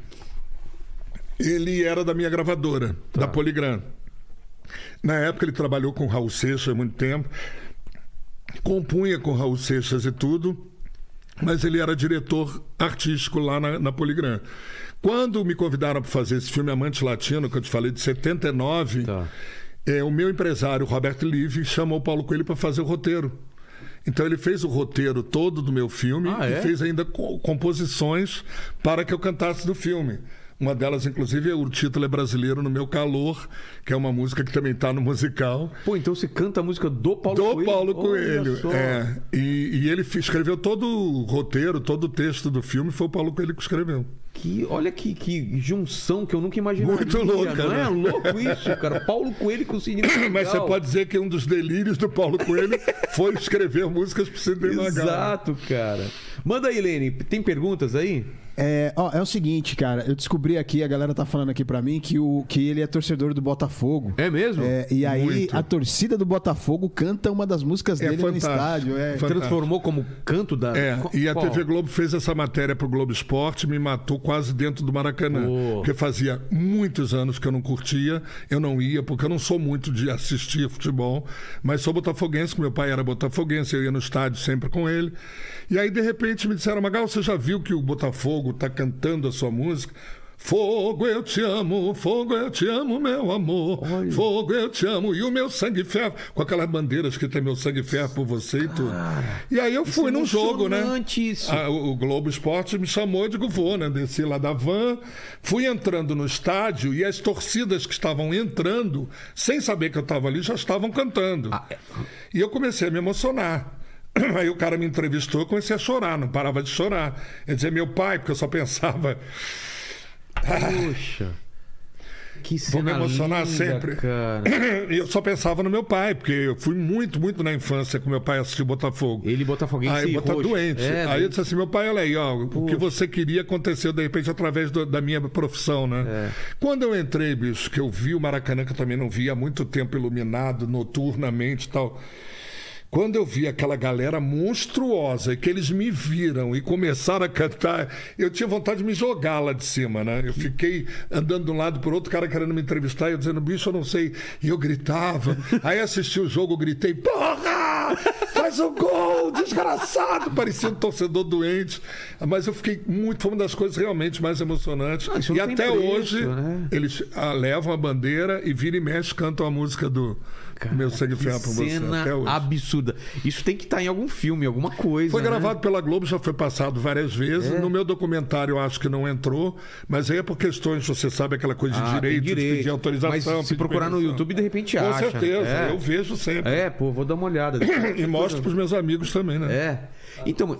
ele era da minha gravadora, Tá. da Poligram. Na época ele trabalhou com Raul Seixas há muito tempo, compunha com Raul Seixas e tudo, mas ele era diretor artístico lá na, na Poligram. Quando me convidaram para fazer esse filme Amante Latino, que eu te falei de 79, Tá. é, o meu empresário, Roberto Live, chamou o Paulo Coelho para fazer o roteiro. Então ele fez o roteiro todo do meu filme Ah, e é? fez ainda co- composições para que eu cantasse do filme. Uma delas, inclusive, é o título é Brasileiro no Meu Calor, que é uma música que também está no musical. Pô, então você canta a música do Paulo do Coelho? Paulo Olha Coelho. É, e, e ele escreveu todo o roteiro, todo o texto do filme, foi o Paulo Coelho que escreveu. Que, olha que, que junção que eu nunca imaginaria. Muito louca, Não é né? louco isso, cara? Paulo Coelho com o Sidney Mas você pode dizer que um dos delírios do Paulo Coelho foi escrever músicas para o Sidney Magal. Exato, cara. Manda aí, Lene. Tem perguntas aí? É, ó, é o seguinte, cara, eu descobri aqui, a galera tá falando aqui pra mim que, o, que ele é torcedor do Botafogo. É mesmo? É, e aí Muito. a torcida do Botafogo canta uma das músicas É dele no estádio. É. Fantástico. Transformou como canto da. É, Qual- e a qual? TV Globo fez essa matéria pro Globo Esporte, me matou quase dentro do Maracanã. Pô. Porque fazia muitos anos que eu não curtia, eu não ia, porque eu não sou muito de assistir futebol, mas sou botafoguense, meu pai era botafoguense, eu ia no estádio sempre com ele. E aí, de repente, me disseram, Magal, você já viu que o Botafogo tá cantando a sua música? Fogo, eu te amo, fogo, eu te amo, meu amor. Olha. Fogo, eu te amo. E o meu sangue ferve, com aquelas bandeiras que tem meu sangue ferve por você e tudo. E aí eu fui é num jogo, né? isso. Ah, o o Globo Esporte me chamou, eu digo, vou, né? Desci lá da van, fui entrando no estádio e as torcidas que estavam entrando, sem saber que eu estava ali, já estavam cantando. Ah, é. E eu comecei a me emocionar. Aí o cara me entrevistou, eu comecei a chorar, não parava de chorar. Eu dizia, meu pai, porque eu só pensava, Poxa. Que vou me emocionar linda, sempre. cara. E eu só pensava no meu pai, porque eu fui muito, muito na infância com meu pai assistir Botafogo. Ele botafoguense Aí roxo. doente. É, aí eu disse assim, meu pai, olha aí, ó, o que você queria aconteceu de repente através do- da minha profissão, né? É. Quando eu entrei, bicho, que eu vi o Maracanã, que eu também não via há muito tempo iluminado, noturnamente e tal. Quando eu vi aquela galera monstruosa, que eles me viram e começaram a cantar, eu tinha vontade de me jogar lá de cima, né? Eu fiquei andando de um lado para outro, o cara querendo me entrevistar, e eu dizendo, bicho, eu não sei. E eu gritava. Aí assisti o jogo, gritei, porra! Faz o gol, desgraçado! Parecia um torcedor doente. Mas eu fiquei muito, foi uma das coisas realmente mais emocionantes. Ah, e até preço, hoje, né? eles ah, levam a bandeira e vira e mexe, cantam a música do Meu Sangue Ferro por você. cena Até hoje. absurda. Isso tem que estar em algum filme, alguma coisa. Foi né? gravado pela Globo, já foi passado várias vezes. É. No meu documentário eu acho que não entrou, mas aí é por questões, você sabe, aquela coisa de Ah, direito, de direito. pedir autorização. Mas se pedir procurar no permissão. YouTube, de repente Com acha. certeza, É. eu vejo sempre. É, pô, vou dar uma olhada. E mostro pros meus amigos também, né? É. Então.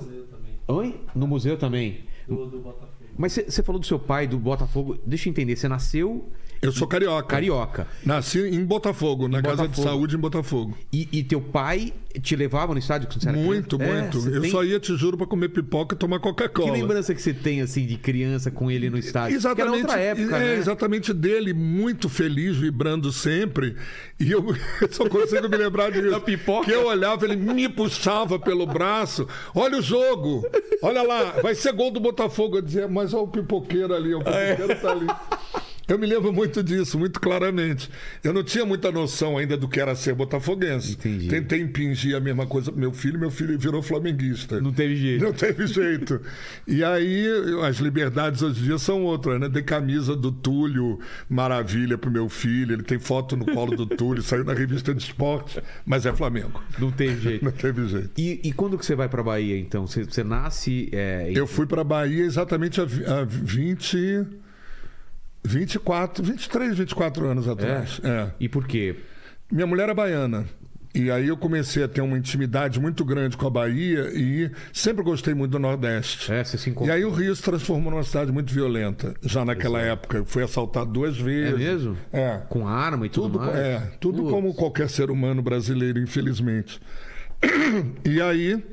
Oi? No museu também. Do, do Botafogo. Mas você falou do seu pai, do Botafogo. Deixa eu entender, você nasceu Eu sou carioca. carioca. Nasci em Botafogo, na Casa de. Saúde em Botafogo. E, e teu pai te levava no estádio quando você era Muito, criança? É, muito. você eu tem- só ia, te juro, pra comer pipoca e tomar Que Coca-Cola. lembrança que você tem, assim, de criança com ele no estádio? Porque Exatamente, era outra época, é, né? exatamente dele, muito feliz, vibrando sempre. E eu, só consigo me lembrar disso. Da pipoca? Que eu olhava, ele me puxava pelo braço. Olha o jogo! Olha lá, vai ser gol do Botafogo. Eu dizia, mas olha o pipoqueiro ali, o pipoqueiro tá ali. Eu me lembro muito disso, muito claramente. Eu não tinha muita noção ainda do que era ser botafoguense. Entendi. Tentei impingir a mesma coisa pro meu filho, meu filho virou flamenguista. Não teve jeito. Não teve jeito. E aí, as liberdades hoje em dia são outras, né? Dei camisa do Túlio Maravilha pro meu filho. Ele tem foto no colo do Túlio, saiu na revista de esporte, mas é Flamengo. Não teve jeito. Não teve jeito. E, e quando que você vai pra Bahia, então? Você, você nasce... é, em- Eu fui pra Bahia exatamente há há 20. 24, 23, 24 anos atrás. É. E por quê? Minha mulher é baiana. E aí eu comecei a ter uma intimidade muito grande com a Bahia e sempre gostei muito do Nordeste. É, você se E encontra... aí o Rio se transformou numa cidade muito violenta, já naquela época. Eu fui assaltado duas É vezes. mesmo? É. Com arma e tudo, Tudo, mais? é, tudo como qualquer ser humano brasileiro, infelizmente. E aí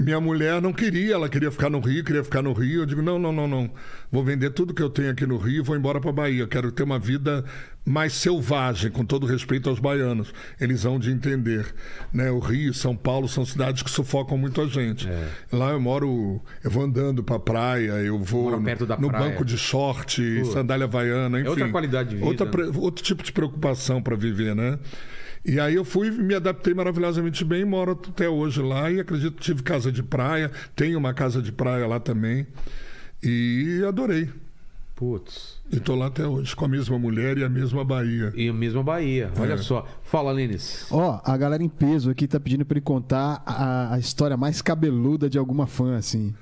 minha mulher não queria, ela queria ficar no Rio, queria ficar no Rio. Eu digo, não, não, não, não. Vou vender tudo que eu tenho aqui no Rio e vou embora para Bahia. Eu quero ter uma vida mais selvagem, com todo respeito aos baianos. Eles vão de entender. Né? O Rio, São Paulo são cidades que sufocam muito a gente. É. Lá eu moro, eu vou andando pra praia, eu vou Mora no, no praia. banco de short, Pô. sandália havaiana, enfim. outra qualidade de vida, Outra né? outro tipo de preocupação para viver, né? E aí eu fui, me adaptei maravilhosamente bem, moro até hoje lá e acredito que tive casa de praia, tenho uma casa de praia lá também. E adorei. Putz. E tô lá até hoje, com a mesma mulher e a mesma Bahia. E a mesma Bahia. Olha É. só. Fala, Lênis. Ó, a galera em peso aqui tá pedindo pra ele contar a, a história mais cabeluda de alguma fã, assim.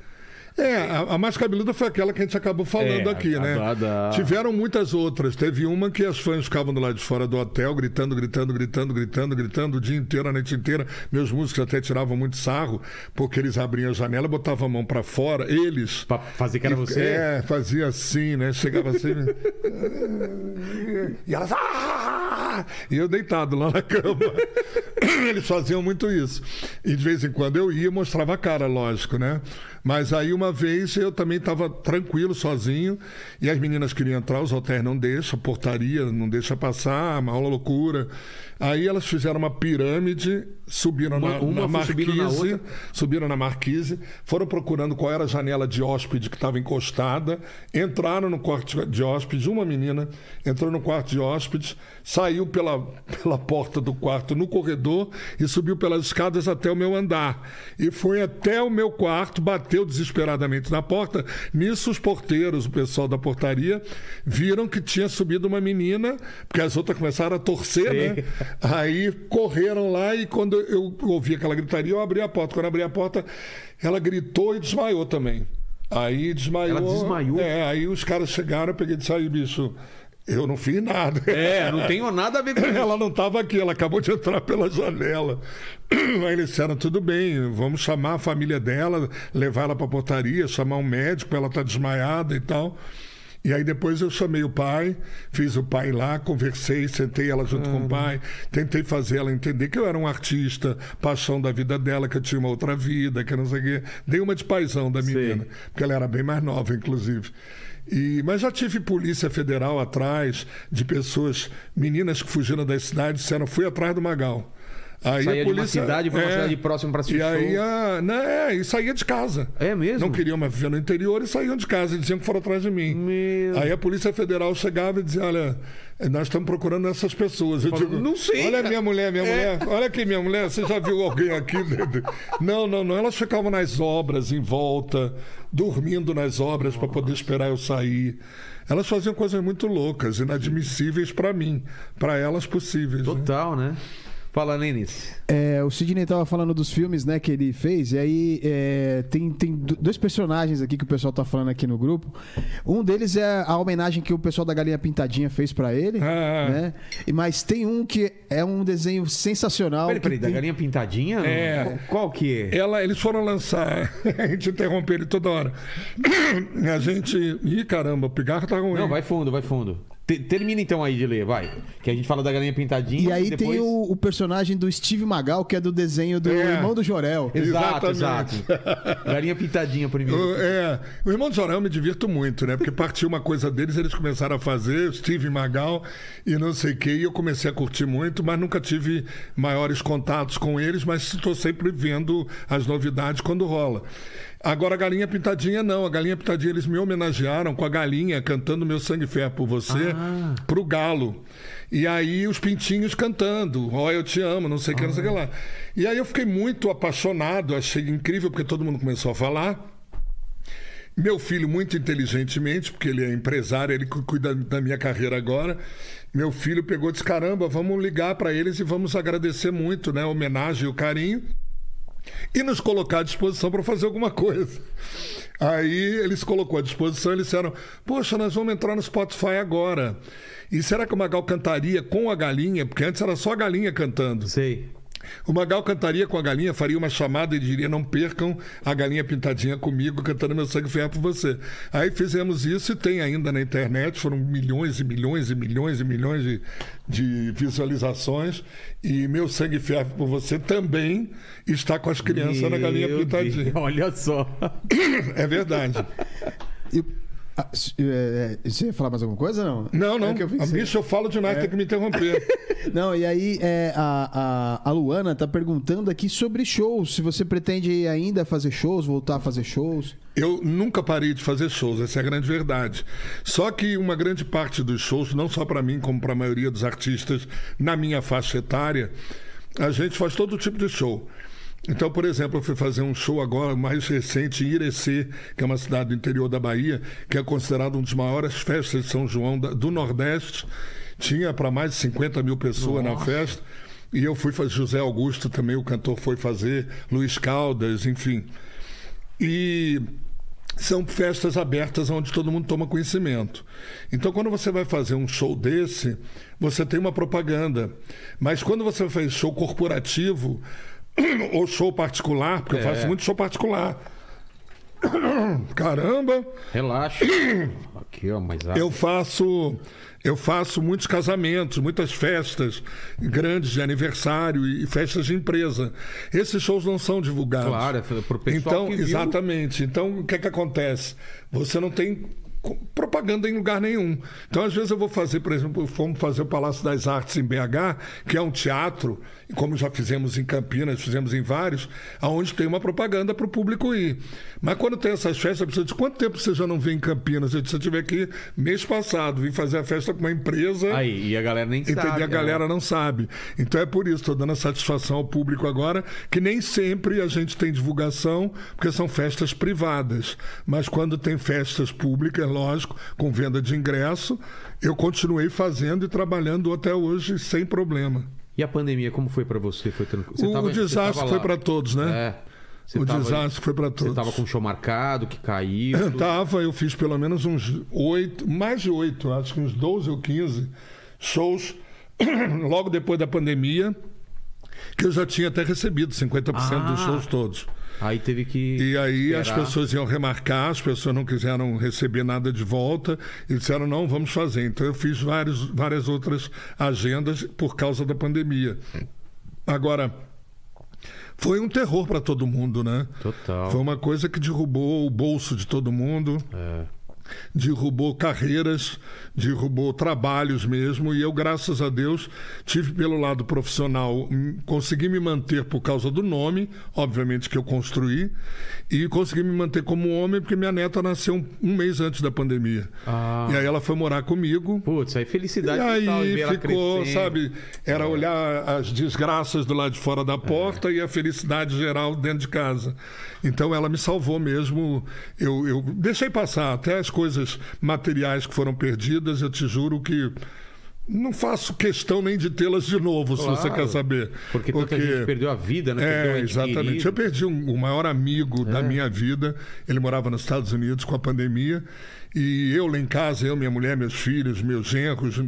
É, a, a mais cabeluda foi aquela que a gente acabou falando É, aqui, a né? da- Tiveram muitas outras. Teve uma que as fãs ficavam do lado de fora do hotel, gritando, gritando, gritando, gritando, gritando o dia inteiro, a noite inteira. Meus músicos até tiravam muito sarro, porque eles abriam a janela, botavam a mão pra fora, eles. Pra fazer que era você? É, fazia assim, né? Chegava assim. e elas. "Ah!" E eu deitado lá na cama. Eles faziam muito isso. E de vez em quando eu ia e mostrava a cara, lógico, né? Mas aí uma vez eu também estava tranquilo, sozinho, e as meninas queriam entrar, os hotéis não deixam, a portaria não deixa passar, uma aula loucura. Aí elas fizeram uma pirâmide, subiram Uma- na, uma na foi subindo na marquise, subiram na marquise, foram procurando qual era a janela de hóspede que estava encostada, entraram no quarto de hóspede, uma menina entrou no quarto de hóspede, saiu pela, pela porta do quarto no corredor e subiu pelas escadas até o meu andar. E foi até o meu quarto, bateu desesperadamente na porta. Nisso, os porteiros, o pessoal da portaria, viram que tinha subido uma menina, porque as outras começaram a torcer, Sim. né? Aí correram lá e quando eu ouvi aquela gritaria, eu abri a porta. Quando eu abri a porta, ela gritou e desmaiou também. Aí desmaiou. Ela desmaiou? É, aí os caras chegaram, eu peguei e disse, aí, bicho, eu não fiz nada. É, não tenho nada a ver com isso. Ela não estava aqui, ela acabou de entrar pela janela. Aí eles disseram: tudo bem, vamos chamar a família dela, levar ela para a portaria, chamar um médico, ela está desmaiada e tal. E aí depois eu chamei o pai, fiz o pai lá, conversei, sentei ela junto com o pai, tentei fazer ela entender que eu era um artista, paixão da vida dela, que eu tinha uma outra vida, que não sei o quê. Dei uma de paisão da menina, porque ela era bem mais nova, inclusive. E, mas já tive polícia federal atrás de pessoas, meninas que fugiram das cidades, disseram, fui atrás do Magal. Aí Saía de uma cidade pra uma cidade próxima pra assistir E aí, a, né, e saía de casa. É mesmo? Não queriam mais viver no interior e saíam de casa e diziam que foram atrás de mim. Meu- Aí a Polícia Federal chegava e dizia: Olha, nós estamos procurando essas pessoas. Eu digo: "Não sei, Olha cara." minha mulher, minha mulher. Olha aqui, minha mulher. Você já viu alguém aqui? não, não, não. Elas ficavam nas obras em volta, dormindo nas obras para poder esperar eu sair. Elas faziam coisas muito loucas, inadmissíveis para mim, para elas possíveis. né? Total, né? Fala, Lênis. É, o Sidney tava falando dos filmes, né, que ele fez, e aí é, tem, tem do- dois personagens aqui que o pessoal tá falando aqui no grupo. Um deles é a homenagem que o pessoal da Galinha Pintadinha fez pra ele, Ah. né? E, mas tem um que é um desenho sensacional. Peraí, peraí, da tem- galinha pintadinha? É. Qual, qual que é? Ela, eles foram lançar. A gente interrompe ele toda hora. A gente. Ih, caramba, o pigarro tá ruim. Não, vai fundo, vai fundo. Te- termina então aí de ler, vai. Que a gente fala da galinha pintadinha. E aí depois... tem o, o personagem do Steve Magal, que é do desenho do É. irmão do Jorel. Exato, exato. Galinha pintadinha primeiro. O- É, o Irmão de Jorel eu me divirto muito, né? Porque partiu uma coisa deles, eles começaram a fazer, Steve Magal e não sei o quê, e eu comecei a curtir muito, mas nunca tive maiores contatos com eles, mas estou sempre vendo as novidades quando rola. Agora, a Galinha Pintadinha não. A Galinha Pintadinha, eles me homenagearam com a galinha cantando Meu Sangue Fé por Você Ah. pro galo. E aí os pintinhos cantando, ó, eu te amo, não sei o que, não sei o que lá. E aí eu fiquei muito apaixonado, achei incrível, porque todo mundo começou a falar. Meu filho, muito inteligentemente, porque ele é empresário, ele cu- cuida da minha carreira agora. Meu filho pegou e disse: caramba, vamos ligar para eles e vamos agradecer muito, né? A homenagem e o carinho. E nos colocar à disposição para fazer alguma coisa. Aí eles colocou à disposição, eles disseram: Poxa, nós vamos entrar no Spotify agora. E será que o Magal cantaria com a galinha? Porque antes era só a galinha cantando. Sei. O Magal cantaria com a galinha, faria uma chamada e diria: Não percam a galinha pintadinha comigo, cantando meu sangue ferro por você. Aí fizemos isso e tem ainda na internet, foram milhões e milhões e milhões e milhões de, de visualizações. E meu sangue ferro por você também está com as crianças na galinha Meu pintadinha. Deus, Olha só. É verdade. E- ah, é, é, você ia falar mais alguma coisa não? Não, não. É eu pensei. eu falo demais, tem que me interromper. Não, e aí é, a, a, a Luana tá perguntando aqui sobre shows. Se você pretende ainda fazer shows, voltar a fazer shows. Eu nunca parei de fazer shows, essa é a grande verdade. Só que uma grande parte dos shows, não só para mim, como para a maioria dos artistas na minha faixa etária, a gente faz todo tipo de show. Então, por exemplo, eu fui fazer um show agora mais recente em Irecê, que é uma cidade do interior da Bahia, que é considerado uma das maiores festas de São João do Nordeste. Tinha para mais de 50 mil pessoas na festa. E eu fui fazer, José Augusto também, o cantor, foi fazer, Luiz Caldas, enfim. E são festas abertas onde todo mundo toma conhecimento. Então, quando você vai fazer um show desse, você tem uma propaganda. Mas quando você faz show corporativo ou show particular, porque eu faço muito show particular. Caramba! Relaxa. Aqui, ó, mais. Eu faço eu faço muitos casamentos, muitas festas grandes de aniversário e festas de empresa. Esses shows não são divulgados. Claro, é pro pessoal Então, que viu. exatamente. Então, o que é que acontece? Você não tem propaganda em lugar nenhum. Então, às vezes eu vou fazer, por exemplo, fomos fazer o Palácio das Artes em BH, que é um teatro, como já fizemos em Campinas, fizemos em vários, aonde tem uma propaganda para o público ir. Mas quando tem essas festas, a pessoa diz, quanto tempo você já não vem em Campinas? Eu disse, eu tive aqui mês passado, vim fazer a festa com uma empresa. Aí, e a galera nem Entendeu? sabe. A galera não sabe. Então é por isso, estou dando a satisfação ao público agora, que nem sempre a gente tem divulgação, porque são festas privadas. Mas quando tem festas públicas, lógico, com venda de ingresso, eu continuei fazendo e trabalhando até hoje sem problema. E a pandemia, como foi pra você? Foi tranquilo? Você o tava- você desastre foi para todos, né? É. Você o tava- desastre foi para Você todos. tava com um show marcado, que caiu. tudo. Tava, eu fiz pelo menos uns oito, mais de oito, acho que uns 12 ou 15 shows logo depois da pandemia, que eu já tinha até recebido 50% dos Ah. shows todos. Aí teve que. E aí as esperar. pessoas iam remarcar, as pessoas não quiseram receber nada de volta e disseram, não, vamos fazer. Então eu fiz vários, várias outras agendas por causa da pandemia. Agora, foi um terror para todo mundo, né? Total. Foi uma coisa que derrubou o bolso de todo mundo, É. derrubou carreiras, derrubou trabalhos mesmo. E eu, graças a Deus, tive pelo lado profissional, hum, consegui me manter por causa do nome, obviamente que eu construí, e consegui me manter como homem porque minha neta nasceu um, um mês antes da pandemia. Ah. E aí ela foi morar comigo. Putz, aí felicidade E aí ela ficou, sabe? Era olhar as desgraças do lado de fora da porta e a felicidade geral dentro de casa. Então ela me salvou mesmo. Eu, eu deixei passar até as coisas materiais que foram perdidas. Eu te juro que não faço questão nem de tê-las de novo, se você Claro. quer saber. Porque tanta gente perdeu a vida, né? É, ente exatamente. Eu perdi um- o maior amigo da minha vida. Ele morava nos Estados Unidos com a pandemia. E eu lá em casa, eu, minha mulher, meus filhos, meus genros,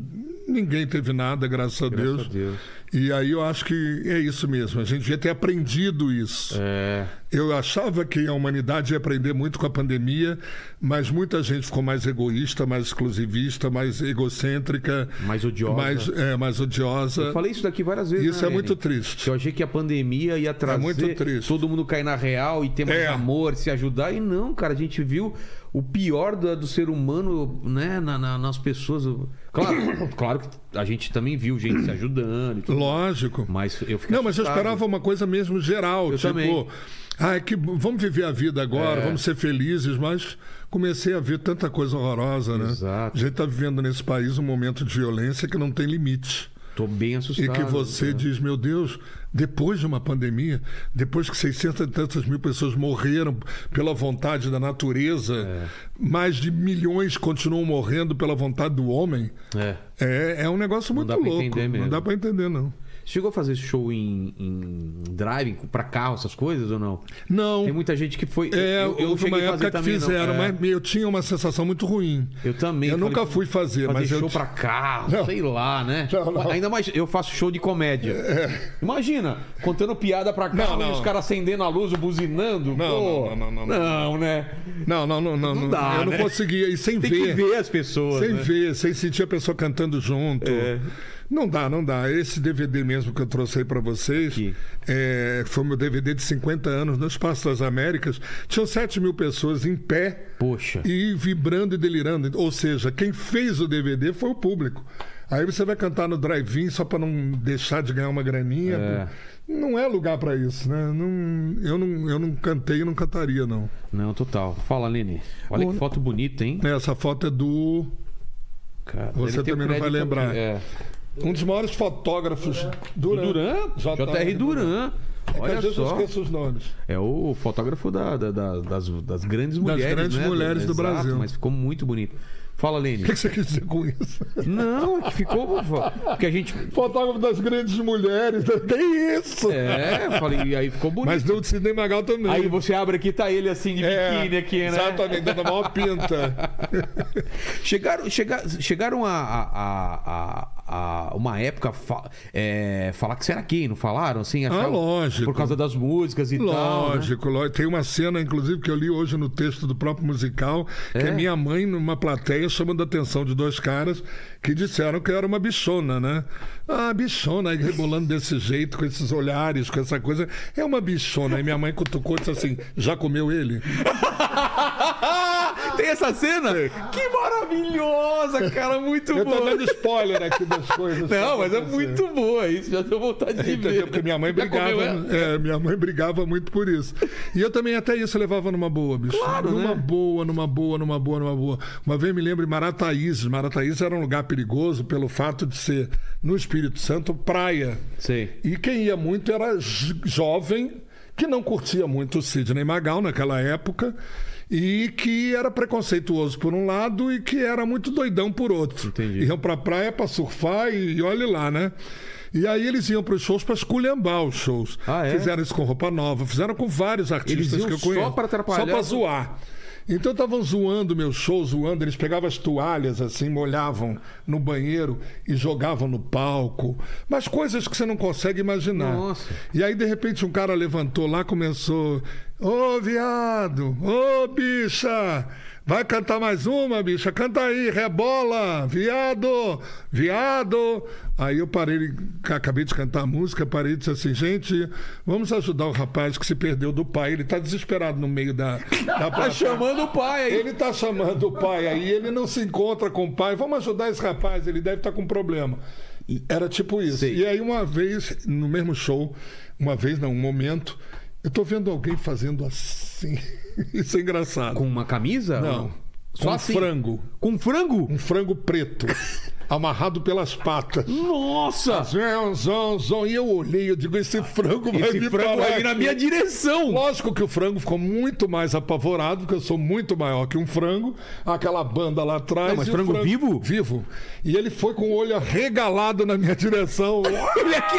ninguém teve nada, graças a, Graças Deus. a Deus. E aí eu acho que é isso mesmo. A gente devia ter aprendido isso. É. Eu achava que a humanidade ia aprender muito com a pandemia, mas muita gente ficou mais egoísta, mais exclusivista, mais egocêntrica, Mais odiosa. mais, é, mais odiosa. Eu falei isso daqui várias vezes. Isso né, é muito triste. Eu achei que a pandemia ia trazer muito triste. todo mundo cair na real e ter mais É. amor, se ajudar. E não, cara, a gente viu o pior do, do ser humano, né, na- na- nas pessoas. Claro, claro que a gente também viu gente se ajudando e tudo. Lógico. Mas eu fiquei Não, mas eu esperava uma coisa mesmo geral, Eu tipo, também. ah, que vamos viver a vida agora, É. vamos ser felizes, mas comecei a ver tanta coisa horrorosa, né? Exato. A gente está vivendo nesse país um momento de violência que não tem limite. Tô bem assustado. E que você né? diz, meu Deus, depois de uma pandemia, depois que 600 e tantas mil pessoas morreram pela vontade da natureza, É. mais de milhões continuam morrendo pela vontade do homem. É. É, é um negócio muito dá pra louco. Não mesmo. dá para entender, não. Chegou a fazer show em, em driving pra carro, essas coisas ou não? Não. Tem muita gente que foi. É, eu, eu uma cheguei a fazer época que também, não. fizeram, É. mas eu tinha uma sensação muito ruim. Eu também. Eu falei, nunca fui fazer, fazer mas eu show ti- pra carro, Não. sei lá, né? Não, não. Ainda mais, eu faço show de comédia. Imagina, contando piada pra carro Não, não. e os caras acendendo a luz, buzinando. Não, não, não, não, não. Não, né? Não, não, não, não. Não dá, eu não né? conseguia. E sem Tem ver. que ver as pessoas. Sem né? ver, sem sentir a pessoa cantando junto. É. Não dá, não dá. Esse DVD mesmo que eu trouxe aí pra vocês é, foi meu DVD de 50 anos no Espaço das Américas. Tinham 7 mil pessoas em pé Poxa. e vibrando e delirando. Ou seja, quem fez o DVD foi o público. Aí você vai cantar no drive-in só para não deixar de ganhar uma graninha. É. Não é lugar para isso, né? Não, eu, não, eu não cantei e não cantaria, não. Não, total. Fala, Lene. Olha Bom, que foto bonita, hein? Essa foto é do. Cara, Você também não vai lembrar. É. Um dos maiores fotógrafos Do Duran. Duran? JR Duran. É que Olha às vezes eu só. esqueço os nomes. É o fotógrafo da- da- da- das, das grandes Das mulheres. grandes né? mulheres do Exato, Brasil. Mas ficou muito bonito. Fala, Lene. O que você quis dizer com isso? Não, que ficou. Porque a gente. Fotógrafo das grandes mulheres. Que isso? É, falei, e aí ficou bonito. Mas do Sidney Magal também. Aí você abre aqui, tá ele assim de É, biquíni aqui, né? Exatamente, dando a maior pinta. Chegaram, chega- chegaram a, a- a- a- uma época fa- é, falar que você era gay, não falaram? Assim, achavam- lógico. Por causa das músicas e tal. né? Lógico, lógico. Tem uma cena, inclusive, que eu li hoje no texto do próprio musical, que É? é minha mãe, numa plateia, chamando a atenção de dois caras que disseram que eu era uma bichona, né? Ah, bichona, aí rebolando desse jeito, com esses olhares, com essa coisa. É uma bichona. Aí minha mãe cutucou e disse assim: já comeu ele? Tem essa cena? Que maravilhosa, cara, muito Eu tô boa. dando spoiler aqui das coisas. Não, mas é muito boa isso, já deu vontade de Entendeu? ver. Porque minha mãe brigava. É, minha mãe brigava muito por isso. E eu também até isso levava numa boa, bicho. Claro, numa né? boa, numa boa, numa boa, numa boa. Uma vez me lembro em Marataízes. Marataízes era um lugar perigoso pelo fato de ser, no Espírito Santo, praia. Sei. E quem ia muito era jo- jovem, que não curtia muito o Sidney Magal naquela época. E que era preconceituoso por um lado e que era muito doidão por outro. Entendi. Iam pra praia pra surfar e, e olhe lá, né? E aí eles iam pros shows pra esculhambar os shows. Ah, é? Fizeram isso com roupa nova, fizeram com vários artistas que eu só conheço. pra atrapalhar? Só pra zoar. Então estavam zoando meu show, zoando. Eles pegavam as toalhas assim, molhavam no banheiro e jogavam no palco. Mas coisas que você não consegue imaginar. Nossa. E aí, de repente, um cara levantou lá, começou. Ô, viado! Ô, bicha! Vai cantar mais uma, bicha? Canta aí, rebola! Viado! Viado! Aí eu parei, acabei de cantar a música, parei e disse assim, gente, vamos ajudar o rapaz que se perdeu do pai. Ele tá desesperado no meio da, da Tá chamando o pai aí. Ele tá chamando o pai aí, ele não se encontra com o pai. Vamos ajudar esse rapaz, ele deve estar com problema. Era tipo isso. Sei. E aí, uma vez, no mesmo show, uma vez, não, um momento, eu tô vendo alguém fazendo assim. Isso é engraçado. Com uma camisa? Não. Só Com assim? frango. Com frango? Um frango preto. amarrado pelas patas. Nossa! Zão, zão, zão. E eu olhei, eu digo, esse frango vai Esse vir frango vai vir na minha direção! Lógico que o frango ficou muito mais apavorado, porque eu sou muito maior que um frango. Aquela banda lá atrás. Não, mas e o frango vivo? Vivo. E ele foi com o olho arregalado na minha direção. Olha aqui!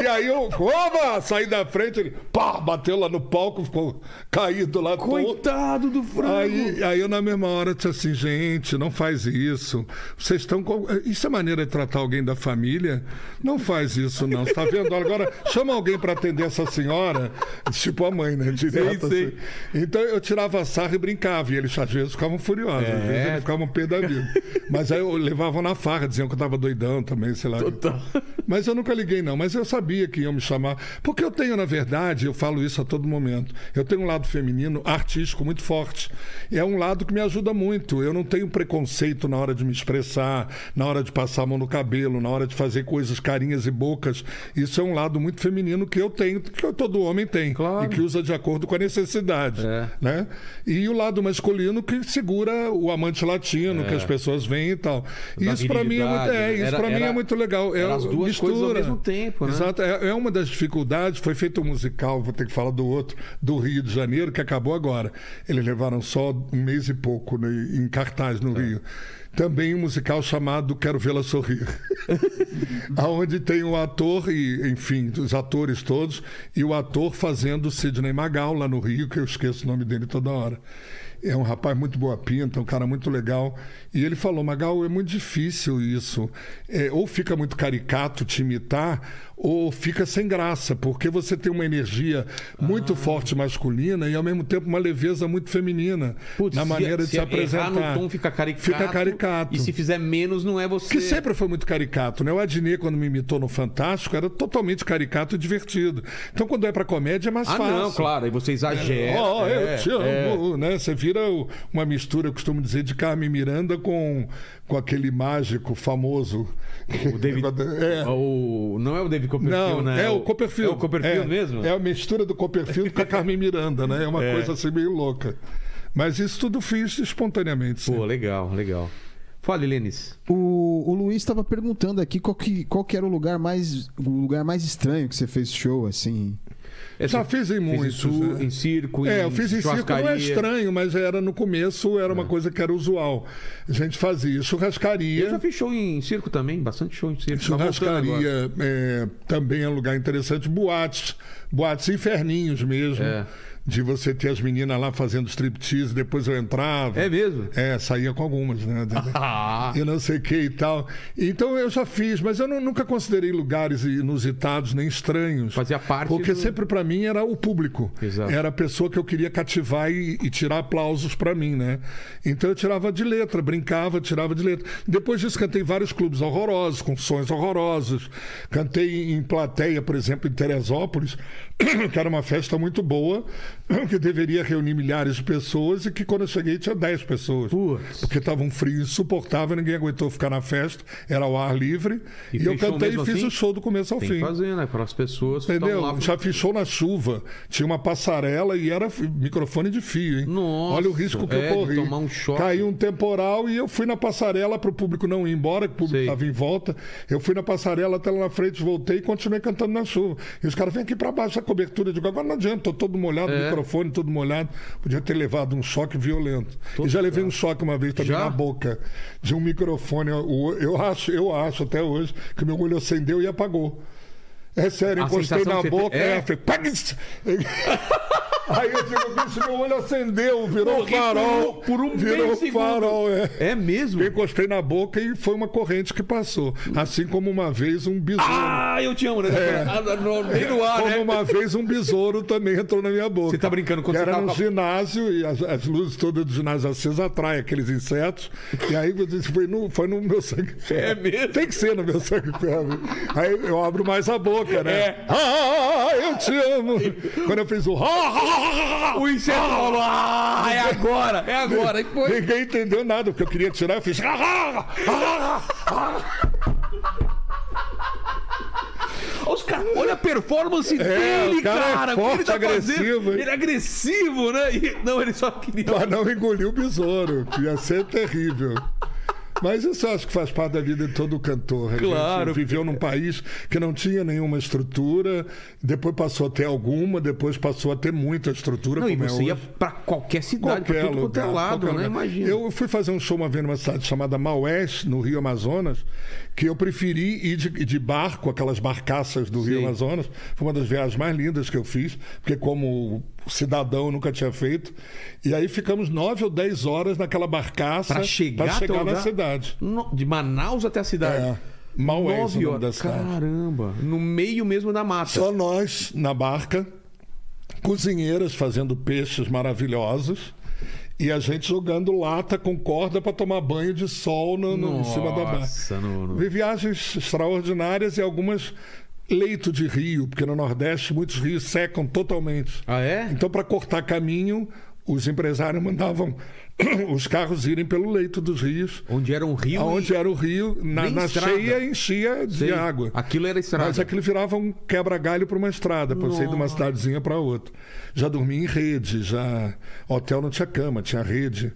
e aí eu, oba, saí da frente, ele pá, bateu lá no palco, ficou caído lá todo. Coitado do frango! Aí, aí eu, na mesma hora, disse assim: gente, não faz isso. Vocês estão. com- Isso é maneira de tratar alguém da família? Não faz isso, não. Você tá vendo? Agora, chama alguém para atender essa senhora. Tipo a mãe, né? Direto, sei. assim. Então eu tirava sarro e brincava. E eles às vezes ficavam furiosos, às vezes É. eles ficavam pé da vida. Mas aí eu levavam na farra, diziam que eu tava doidão também, sei lá. Total. Mas eu nunca liguei, não. Mas eu sabia que iam me chamar. Porque eu tenho, na verdade, eu falo isso a todo momento. Eu tenho um lado feminino artístico muito forte. E é um lado que me ajuda muito. Eu não tenho preconceito na hora de me expressar, na hora de passar a mão no cabelo, na hora de fazer coisas carinhas e bocas. Isso é um lado muito feminino que eu tenho, que todo homem tem. Claro. E que usa de acordo com a necessidade. É. Né? E o lado masculino que segura o amante latino, que as pessoas veem e tal. Da Isso para mim é muito, é, isso era- pra mim era- é muito legal. É era as duas coisas ao mesmo tempo, né? Exato. É, é uma das dificuldades. Foi feito um musical, vou ter que falar do outro, do Rio de Janeiro, que acabou agora. Eles levaram só um mês e pouco né, em cartaz É. no Rio. Também um musical chamado Quero Vê-la Sorrir. Aonde tem o ator e, enfim, os atores todos, e o ator fazendo Sidney Magal lá no Rio, que eu esqueço o nome dele toda hora. É um rapaz muito boa pinta, um cara muito legal. E ele falou, Magal, é muito difícil isso. É, ou fica muito caricato te imitar, ou fica sem graça, porque você tem uma energia muito Ah. forte masculina e ao mesmo tempo uma leveza muito feminina Putz, na maneira de se, apresentar. Errar no tom fica caricato. Fica caricato. E se fizer menos, não é você. Que sempre foi muito caricato, né? O Adnet, quando me imitou no Fantástico, era totalmente caricato e divertido. Então, quando é pra comédia, é mais Ah, fácil. não, claro. Aí você exagera. Ó, é, eu te amo, né? Você vira o- uma mistura, eu costumo dizer, de Carmen Miranda com, com aquele mágico famoso. O David. É. O, não é o David Copperfield, Não, né? é o Copperfield. É o Copperfield É, mesmo? É a mistura do Copperfield com a Carmen Miranda, né? É uma É. coisa assim meio louca. Mas isso tudo fiz espontaneamente. sim. Pô, legal, legal. Fala, Lênis. O, o Luiz estava perguntando aqui qual que, qual que era o lugar mais o lugar mais estranho que você fez show, assim. Já fiz em muitos. em, su- né? em circo, É, em eu fiz em circo, não é estranho, mas era no começo, era É. uma coisa que era usual. A gente fazia churrascaria. Eu já fiz show em circo também, bastante show em circo. Tá. Churrascaria é, também é um lugar interessante. Boates, boates inferninhos mesmo. É. De você ter as meninas lá fazendo striptease, depois eu entrava. É mesmo? É, saía com algumas, né? E não sei o que e tal. Então eu já fiz, mas eu não- nunca considerei lugares inusitados nem estranhos. Fazia parte Porque do- sempre para mim era o público. Exato. Era a pessoa que eu queria cativar e, e tirar aplausos para mim, né? Então eu tirava de letra, brincava, tirava de letra. Depois disso cantei em vários clubes horrorosos, com sons horrorosos. Cantei em plateia, por exemplo, em Teresópolis, que era uma festa muito boa, que deveria reunir milhares de pessoas e que quando eu cheguei tinha 10 pessoas. Putz. Porque estava um frio insuportável, ninguém aguentou ficar na festa, era ao ar livre. E E, eu cantei e fiz assim? o show do começo ao tem fim. que fazer, né? Para as pessoas Entendeu? lá. Já fiz show na chuva, tinha uma passarela e era microfone de fio, hein? Nossa, Olha o risco que é, eu de corri. tomar um choque. Caiu um temporal e eu fui na passarela para o público não ir embora, que o público estava em volta. Eu fui na passarela até lá na frente, voltei e continuei cantando na chuva. E os caras vêm aqui para baixo a cobertura. Eu digo, agora não adianta, tô todo molhado, É. microfone todo molhado. Podia ter levado um choque violento. e já levei um choque uma vez também Já? na boca de um microfone. O- Eu acho, eu acho até hoje que meu olho acendeu e apagou. É sério, encostei na boca, tem- é? é, falei, "Pags!" Aí eu digo, bicho, meu olho acendeu, virou Morri farol. por um- por um virou farol, é. É mesmo? Eu encostei na boca e foi uma corrente que passou. Assim como uma vez um besouro. Ah, eu te amo, né? É. Ah, no- no ar, como né? uma vez um besouro também entrou na minha boca. Você tá brincando quando que você era tava no com a- ginásio e as, as luzes todas do ginásio acesas atraem aqueles insetos. E aí eu disse, foi no, foi no meu sangue ferro. É mesmo? Tem que ser no meu sangue ferro. Aí eu abro mais a boca, né? É. Ah, eu te amo. Quando eu fiz o. O inseto falou: Ah, é agora, é agora. E foi. Ninguém entendeu nada, porque eu queria tirar, eu fiz. Os caras, olha a performance É, dele, cara é cara. o que forte, ele tá agressivo, fazendo? Ele é agressivo, né? E- não, ele só queria. Pra não engolir o besouro, ia ser terrível. Mas isso eu acho que faz parte da vida de todo cantor. A gente Claro. viveu num país que não tinha nenhuma estrutura, depois passou a ter alguma, depois passou a ter muita estrutura. Não, e como é você ia hoje. pra qualquer cidade, Qualquer tudo quanto é lado, né? lugar. Imagina. Eu fui fazer um show uma vez numa cidade chamada Maués, no Rio Amazonas, que eu preferi ir de, de barco, aquelas barcaças do Rio Sim. Amazonas. Foi uma das viagens mais lindas que eu fiz, porque como cidadão nunca tinha feito. E aí ficamos nove ou dez horas naquela barcaça Pra chegar, pra chegar na cidade. No- de Manaus até a cidade. É. Maués, Nove o nome horas. Caramba. No meio mesmo da mata. Só nós na barca, cozinheiras fazendo peixes maravilhosos e a gente jogando lata com corda para tomar banho de sol no, no- em cima da barca. Nossa, no, no... Vi viagens extraordinárias e algumas leito de rio, porque no Nordeste muitos rios secam totalmente. Ah, é? Então, para cortar caminho, os empresários mandavam os carros irem pelo leito dos rios. Onde era um rio. Onde era o rio, na, na cheia enchia de Sei. água. Aquilo era estrada. Mas aquilo virava um quebra-galho para uma estrada, para sair de uma cidadezinha para outra. Já dormi em rede, já. Hotel não tinha cama, tinha rede.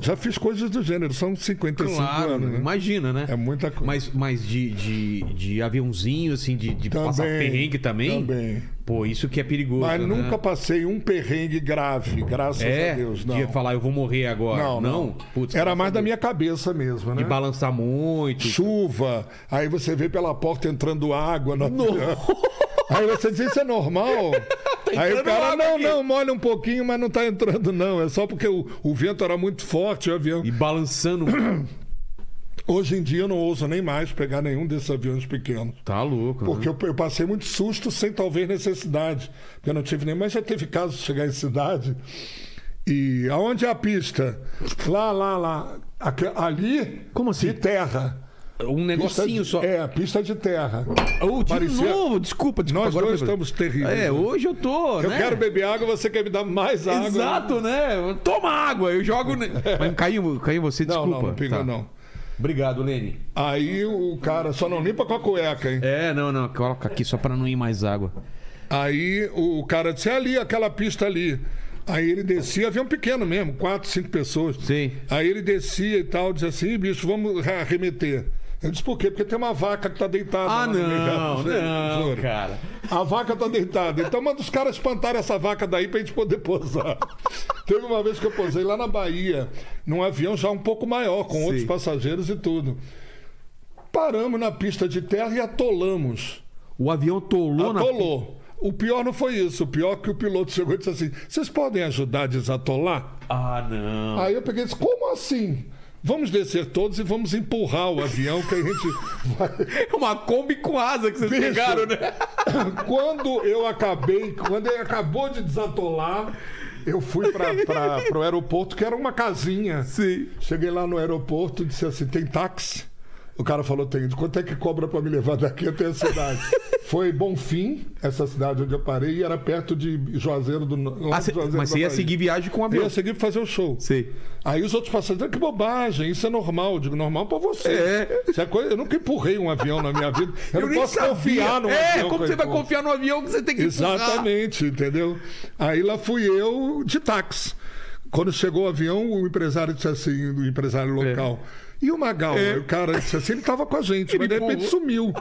Já fiz coisas do gênero, são 55 Claro, anos. Né? imagina, né? É muita coisa. Mas, mas de, de, de aviãozinho, assim, de, de Também, passar perrengue também? também. Pô, isso que é perigoso. Mas né? nunca passei um perrengue grave, graças É, a Deus. Não. de falar, eu vou morrer agora. Não, não. Putz, Era mais da minha cabeça mesmo, né? De balançar muito. Chuva, aí você vê pela porta entrando água. No... Aí você diz, isso é normal? aí o cara, não, aqui." não, molha um pouquinho, mas não tá entrando não. É só porque o, o vento era muito forte, o avião... E balançando. Hoje em dia eu não ouso nem mais pegar nenhum desses aviões pequenos. tá louco. Porque né? eu, eu passei muito susto sem talvez necessidade. Porque eu não tive nem. Mas já teve caso de chegar em cidade. E aonde é a pista? Lá, lá, lá. Aqui- ali. Como assim? De terra. Um negocinho de- só. É, pista de terra. Oh, de parecia- novo, desculpa, desculpa. Nós agora dois estamos terríveis. É, né? hoje eu tô, Eu né? quero beber água, você quer me dar mais água. Exato, né? Toma água, eu jogo. Mas caiu, caiu você, Não, desculpa. não, não pingou Tá. não. Obrigado, Lene. Aí o cara só não limpa com a cueca, hein? É, não, não, coloca aqui só pra não ir mais água. Aí o cara disse, é ali, aquela pista ali. Aí ele descia, avião pequeno mesmo, quatro, cinco pessoas. Sim. Aí ele descia e tal, dizia assim, "Ih, bicho, vamos arremeter. Eu disse, por quê? Porque tem uma vaca que tá deitada. Ah, não, não, Juro. cara. A vaca tá deitada. Então manda os caras espantarem essa vaca daí pra gente poder posar. Teve uma vez que eu posei lá na Bahia, num avião já um pouco maior, com outros passageiros e tudo. Paramos na pista de terra e atolamos. O avião tolou na. Atolou. O pior não foi isso. O pior é que o piloto chegou e disse assim: vocês podem ajudar a desatolar? Ah, não. Aí eu peguei e disse: como assim? Vamos descer todos e vamos empurrar o avião que a gente vai. Uma Kombi com asa que vocês Bicho. pegaram, né? Quando eu acabei, quando ele acabou de desatolar, eu fui para o aeroporto, que era uma casinha. Sim. Cheguei lá no aeroporto e disse assim: tem táxi? O cara falou: tem. Quanto é que cobra para me levar daqui até a cidade? Foi Bonfim, essa cidade onde eu parei, e era perto de Juazeiro do No- lá Ah, Juazeiro mas você ia Bahia. seguir viagem com o Eu avião. ia seguir fazer o show. Sei. Aí os outros passageiros, que bobagem, isso é normal. Eu digo, normal pra você. É. É coisa... Eu nunca empurrei um avião na minha vida. Eu, não nem posso sabia. confiar no É, avião. como que você eu vai confiar no avião que você tem que empurrar? Exatamente, entendeu? Aí lá fui eu de táxi. Quando chegou o avião, o empresário disse assim, o empresário local. E o Magal? Aí o cara disse assim, ele estava com a gente, mas de Ele repente empurrou. sumiu.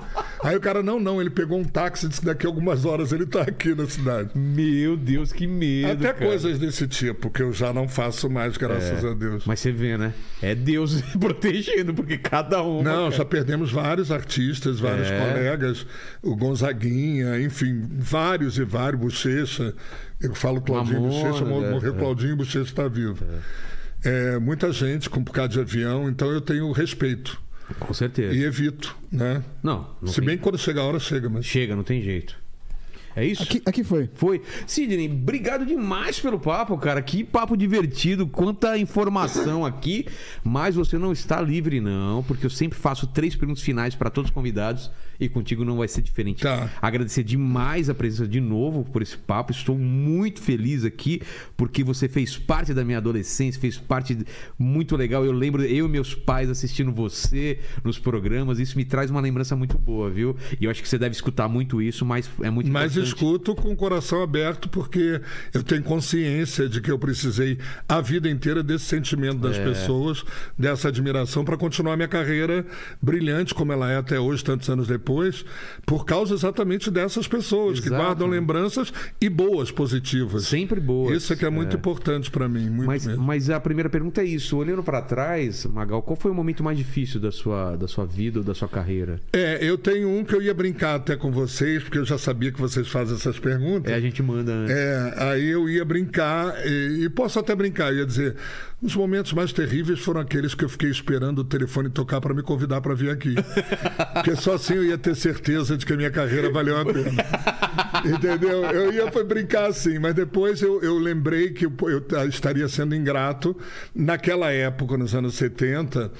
Aí o cara, não, não, ele pegou um táxi e disse que daqui a algumas horas ele está aqui na cidade. Meu Deus, que medo. Até cara. coisas desse tipo, que eu já não faço mais, graças a Deus. Mas você vê, né? É Deus protegendo, porque cada um. Não, já perdemos vários artistas, vários É. colegas, o Gonzaguinha, enfim, vários e vários, Bochecha. Eu falo Claudinho Mamona, Bochecha, né? morreu É. Claudinho, Bochecha está vivo. É, muita gente com um bocado de avião, então eu tenho respeito Com certeza. e evito, né? Não, não Se tem- bem que quando chega a hora, chega, mas... Chega, não tem jeito. É isso? Aqui, aqui foi. Foi. Sidney, obrigado demais pelo papo, cara. Que papo divertido, quanta informação aqui. Mas você não está livre, não, porque eu sempre faço três perguntas finais para todos os convidados e contigo não vai ser diferente. Tá. Agradecer demais a presença de novo por esse papo. Estou muito feliz aqui, porque você fez parte da minha adolescência, fez parte de- muito legal. Eu lembro eu e meus pais assistindo você nos programas. Isso me traz uma lembrança muito boa, viu? E eu acho que você deve escutar muito isso, mas é muito Mas importante. escuto com o coração aberto porque eu tenho consciência de que eu precisei a vida inteira desse sentimento das É. pessoas, dessa admiração para continuar minha carreira brilhante como ela é até hoje, tantos anos depois, por causa exatamente dessas pessoas que Exato. guardam lembranças e boas, positivas. Sempre boas. Isso é que é muito importante para mim, Mas, mas a primeira pergunta é isso. Olhando pra trás, Magal, qual foi o momento mais difícil da sua, da sua vida ou da sua carreira? É, eu tenho um que eu ia brincar até com vocês, porque eu já sabia que vocês fazem essas perguntas. É, a gente manda antes. É, aí eu ia brincar, e, e posso até brincar, eu ia dizer, os momentos mais terríveis foram aqueles que eu fiquei esperando o telefone tocar para me convidar para vir aqui. Porque só assim eu ia ter certeza de que a minha carreira valeu a pena. Entendeu? Eu ia foi brincar assim, mas depois eu, eu lembrei que eu, eu ta- estaria sendo ingrato. Naquela época, nos anos 70,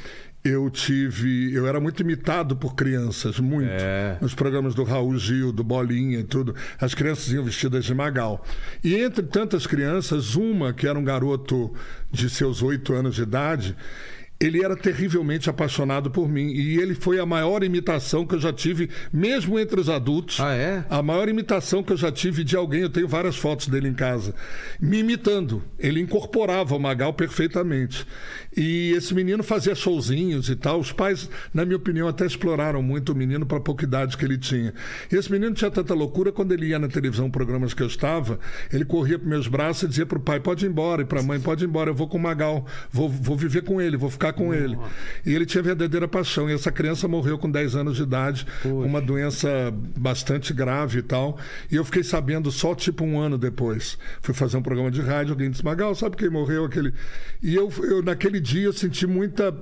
eu tive. Eu era muito imitado por crianças, muito. É. Nos programas do Raul Gil, do Bolinha e tudo. As crianças iam vestidas de magal. E entre tantas crianças, uma que era um garoto de seus oito anos de idade. Ele era terrivelmente apaixonado por mim. E ele foi a maior imitação que eu já tive, mesmo entre os adultos. Ah, é? A maior imitação que eu já tive de alguém, eu tenho várias fotos dele em casa, me imitando. Ele incorporava o Magal perfeitamente. E esse menino fazia showzinhos e tal. Os pais, na minha opinião, até exploraram muito o menino para a pouca idade que ele tinha. E esse menino tinha tanta loucura, quando ele ia na televisão, programas que eu estava, ele corria para meus braços e dizia para o pai: pode ir embora, e para a mãe: pode ir embora, eu vou com o Magal, vou, vou viver com ele, vou ficar com ele. E ele tinha verdadeira paixão. E essa criança morreu com 10 anos de idade, uma doença bastante grave e tal. E eu fiquei sabendo só tipo um ano depois. Fui fazer um programa de rádio, alguém disse: Magal, sabe quem morreu? Aquele. E eu, eu naquele dia eu senti muita.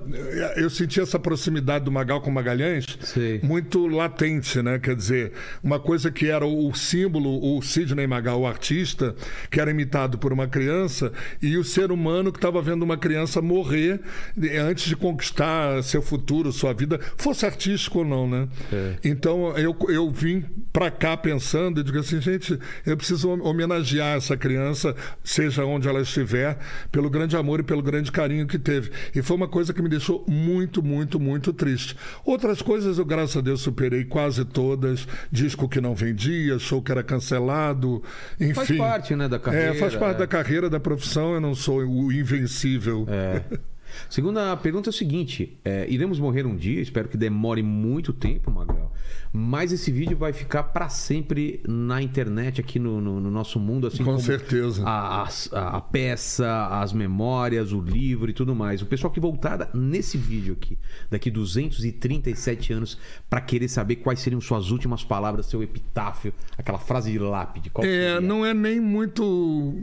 Eu senti essa proximidade do Magal com Magalhães Sei. muito latente, né? Quer dizer, uma coisa que era o símbolo, o Sidney Magal, o artista, que era imitado por uma criança, e o ser humano que estava vendo uma criança morrer eh, antes de conquistar seu futuro, sua vida, fosse artístico ou não, né? É. Então eu, eu vim para cá pensando e digo assim, gente, eu preciso homenagear essa criança, seja onde ela estiver, pelo grande amor e pelo grande carinho que teve. E foi uma coisa que me deixou muito, muito, muito triste. Outras coisas eu, graças a Deus, superei quase todas. Disco que não vendia, show que era cancelado, enfim. Faz parte, né, da carreira. É, faz parte é. da carreira, da profissão. Eu não sou o invencível. É. Segunda pergunta é o seguinte: é, iremos morrer um dia, espero que demore muito tempo, Magal. Mas esse vídeo vai ficar para sempre na internet, aqui no, no- no nosso mundo, assim Com como certeza. A, a- a peça, as memórias, o livro e tudo mais. O pessoal que voltar nesse vídeo aqui, daqui 237 anos, para querer saber quais seriam suas últimas palavras, seu epitáfio, aquela frase de lápide. É, seria? não é nem muito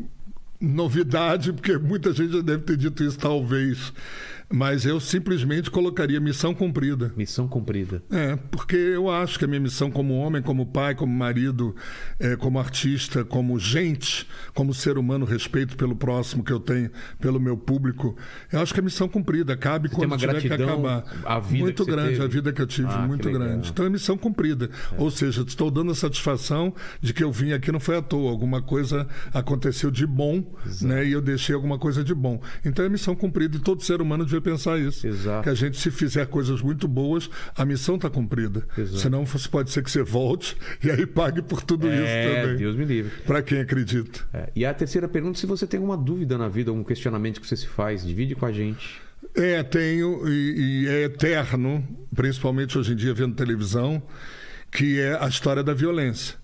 novidade, porque muita gente já deve ter dito isso, talvez. Mas eu simplesmente colocaria missão cumprida. Missão cumprida. É, porque eu acho que a minha missão como homem, como pai, como marido, é, como artista, como gente, como ser humano, respeito pelo próximo que eu tenho, pelo meu público, eu acho que é missão cumprida. Cabe tem quando uma tiver que acabar. à vida muito você grande, teve? a vida que eu tive, Ah, muito grande. Então é missão cumprida. Ou seja, estou dando a satisfação de que eu vim aqui não foi à toa. Alguma coisa aconteceu de bom, né? E eu deixei alguma coisa de bom. Então é missão cumprida e todo ser humano devia pensar isso. Exato. Que a gente, se fizer coisas muito boas, a missão está cumprida. Exato. Senão você pode ser que você volte e aí pague por tudo isso É, também. Deus me livre. Para quem acredita. É, E a terceira pergunta, se você tem alguma dúvida na vida, algum questionamento que você se faz, divide com a gente. É, tenho, e, e é eterno, principalmente hoje em dia vendo televisão, que é a história da violência.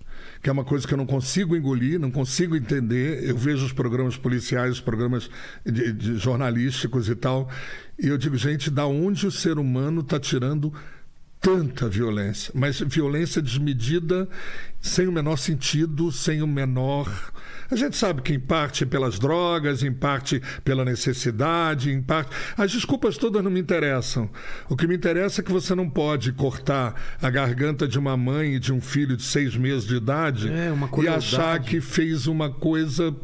Que é uma coisa que eu não consigo engolir, não consigo entender. Eu vejo os programas policiais, os programas de- de jornalísticos e tal, e eu digo, gente, da onde o ser humano está tirando tanta violência, mas violência desmedida, sem o menor sentido, sem o menor. A gente sabe que em parte pelas drogas, em parte pela necessidade, em parte. As desculpas todas não me interessam. O que me interessa é que você não pode cortar a garganta de uma mãe e de um filho de seis meses de idade É, e achar que fez uma coisa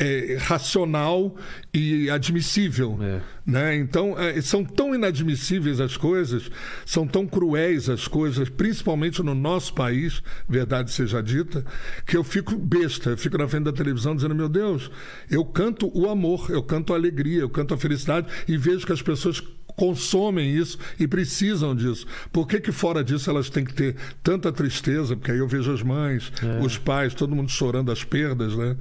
é, racional e admissível. É. Né? Então, é, são tão inadmissíveis as coisas, são tão cruéis as coisas, principalmente no nosso país, verdade seja dita, que eu fico besta, eu fico na frente da televisão dizendo: meu Deus, eu canto o amor, eu canto a alegria, eu canto a felicidade e vejo que as pessoas consomem isso e precisam disso. Por que, que fora disso elas têm que ter tanta tristeza? Porque aí eu vejo as mães, os pais, todo mundo chorando as perdas, né?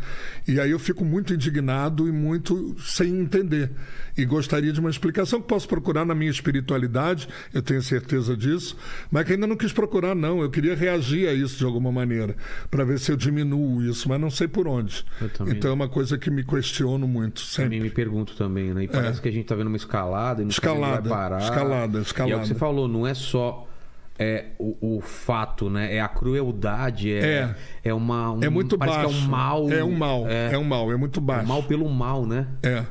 E aí eu fico muito indignado e muito sem entender. E gostaria de uma explicação que posso procurar na minha espiritualidade, eu tenho certeza disso, mas que ainda não quis procurar, não. Eu queria reagir a isso de alguma maneira, para ver se eu diminuo isso, mas não sei por onde. Então é uma coisa que me questiono muito, sempre. Também me pergunto também, né? E parece que a gente tá vendo uma escalada e não onde É. Escalada, parar. escalada, E é o escalada. que você falou, não é só é, o, o fato, né? É a crueldade, é, É. é uma. Um, É muito baixo. é um mal. É um mal. É, É, um mal, é muito baixo. mal pelo mal, né? É.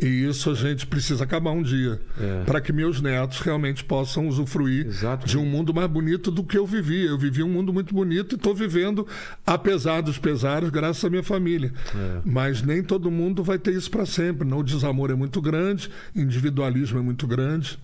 E isso a gente precisa acabar um dia. É. Para que meus netos realmente possam usufruir Exato. de um mundo mais bonito do que eu vivi. Eu vivi um mundo muito bonito e estou vivendo, apesar dos pesares, graças à minha família. É. Mas nem todo mundo vai ter isso para sempre. Não? O desamor é muito grande, o individualismo é muito grande.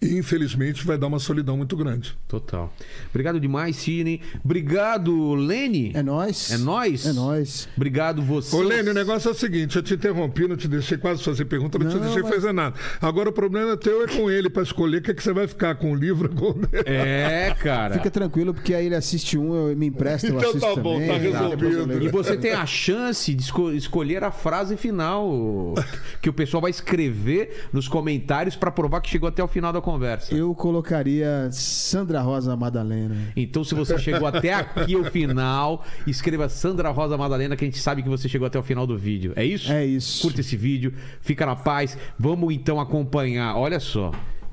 E infelizmente vai dar uma solidão muito grande. Total. Obrigado demais, Sidney. Obrigado, Lene. É nóis. É nóis? É nóis. Obrigado você. Ô, Lênin, o negócio é o seguinte: eu te interrompi, não te deixei quase fazer pergunta, não, te Não, deixei mas- fazer nada. Agora o problema teu é com ele para escolher o que, é que você vai ficar com o livro com o É, cara. Fica tranquilo, porque aí ele assiste um, eu me empresta, eu Então assisto tá bom, também. tá resolvido. E você tem a chance de esco- escolher a frase final que o pessoal vai escrever nos comentários pra provar que chegou até o final da conversa. Eu colocaria Sandra Rosa Madalena. Então, se você chegou até aqui o final, escreva Sandra Rosa Madalena, que a gente sabe que você chegou até o final do vídeo. É isso? É isso. Curta esse vídeo, fica na paz. Vamos então acompanhar. Olha só.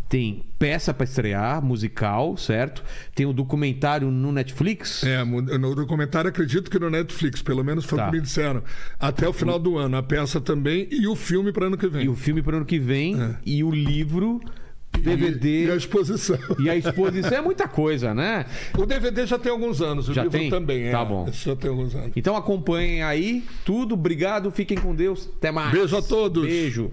Tem peça pra estrear, musical, certo? Tem o documentário no Netflix. É, no documentário acredito que no Netflix, pelo menos foi o Tá. que me disseram. Até o final do ano, a peça também e o filme para ano que vem. E o filme pro ano que vem. E o livro, DVD. E a exposição. E a exposição é muita coisa, né? O DVD já tem alguns anos, o Já livro tem? também. Tá é. bom. Esse já tem alguns anos. Então acompanhem aí tudo. Obrigado, fiquem com Deus. Até mais. Beijo a todos. Beijo.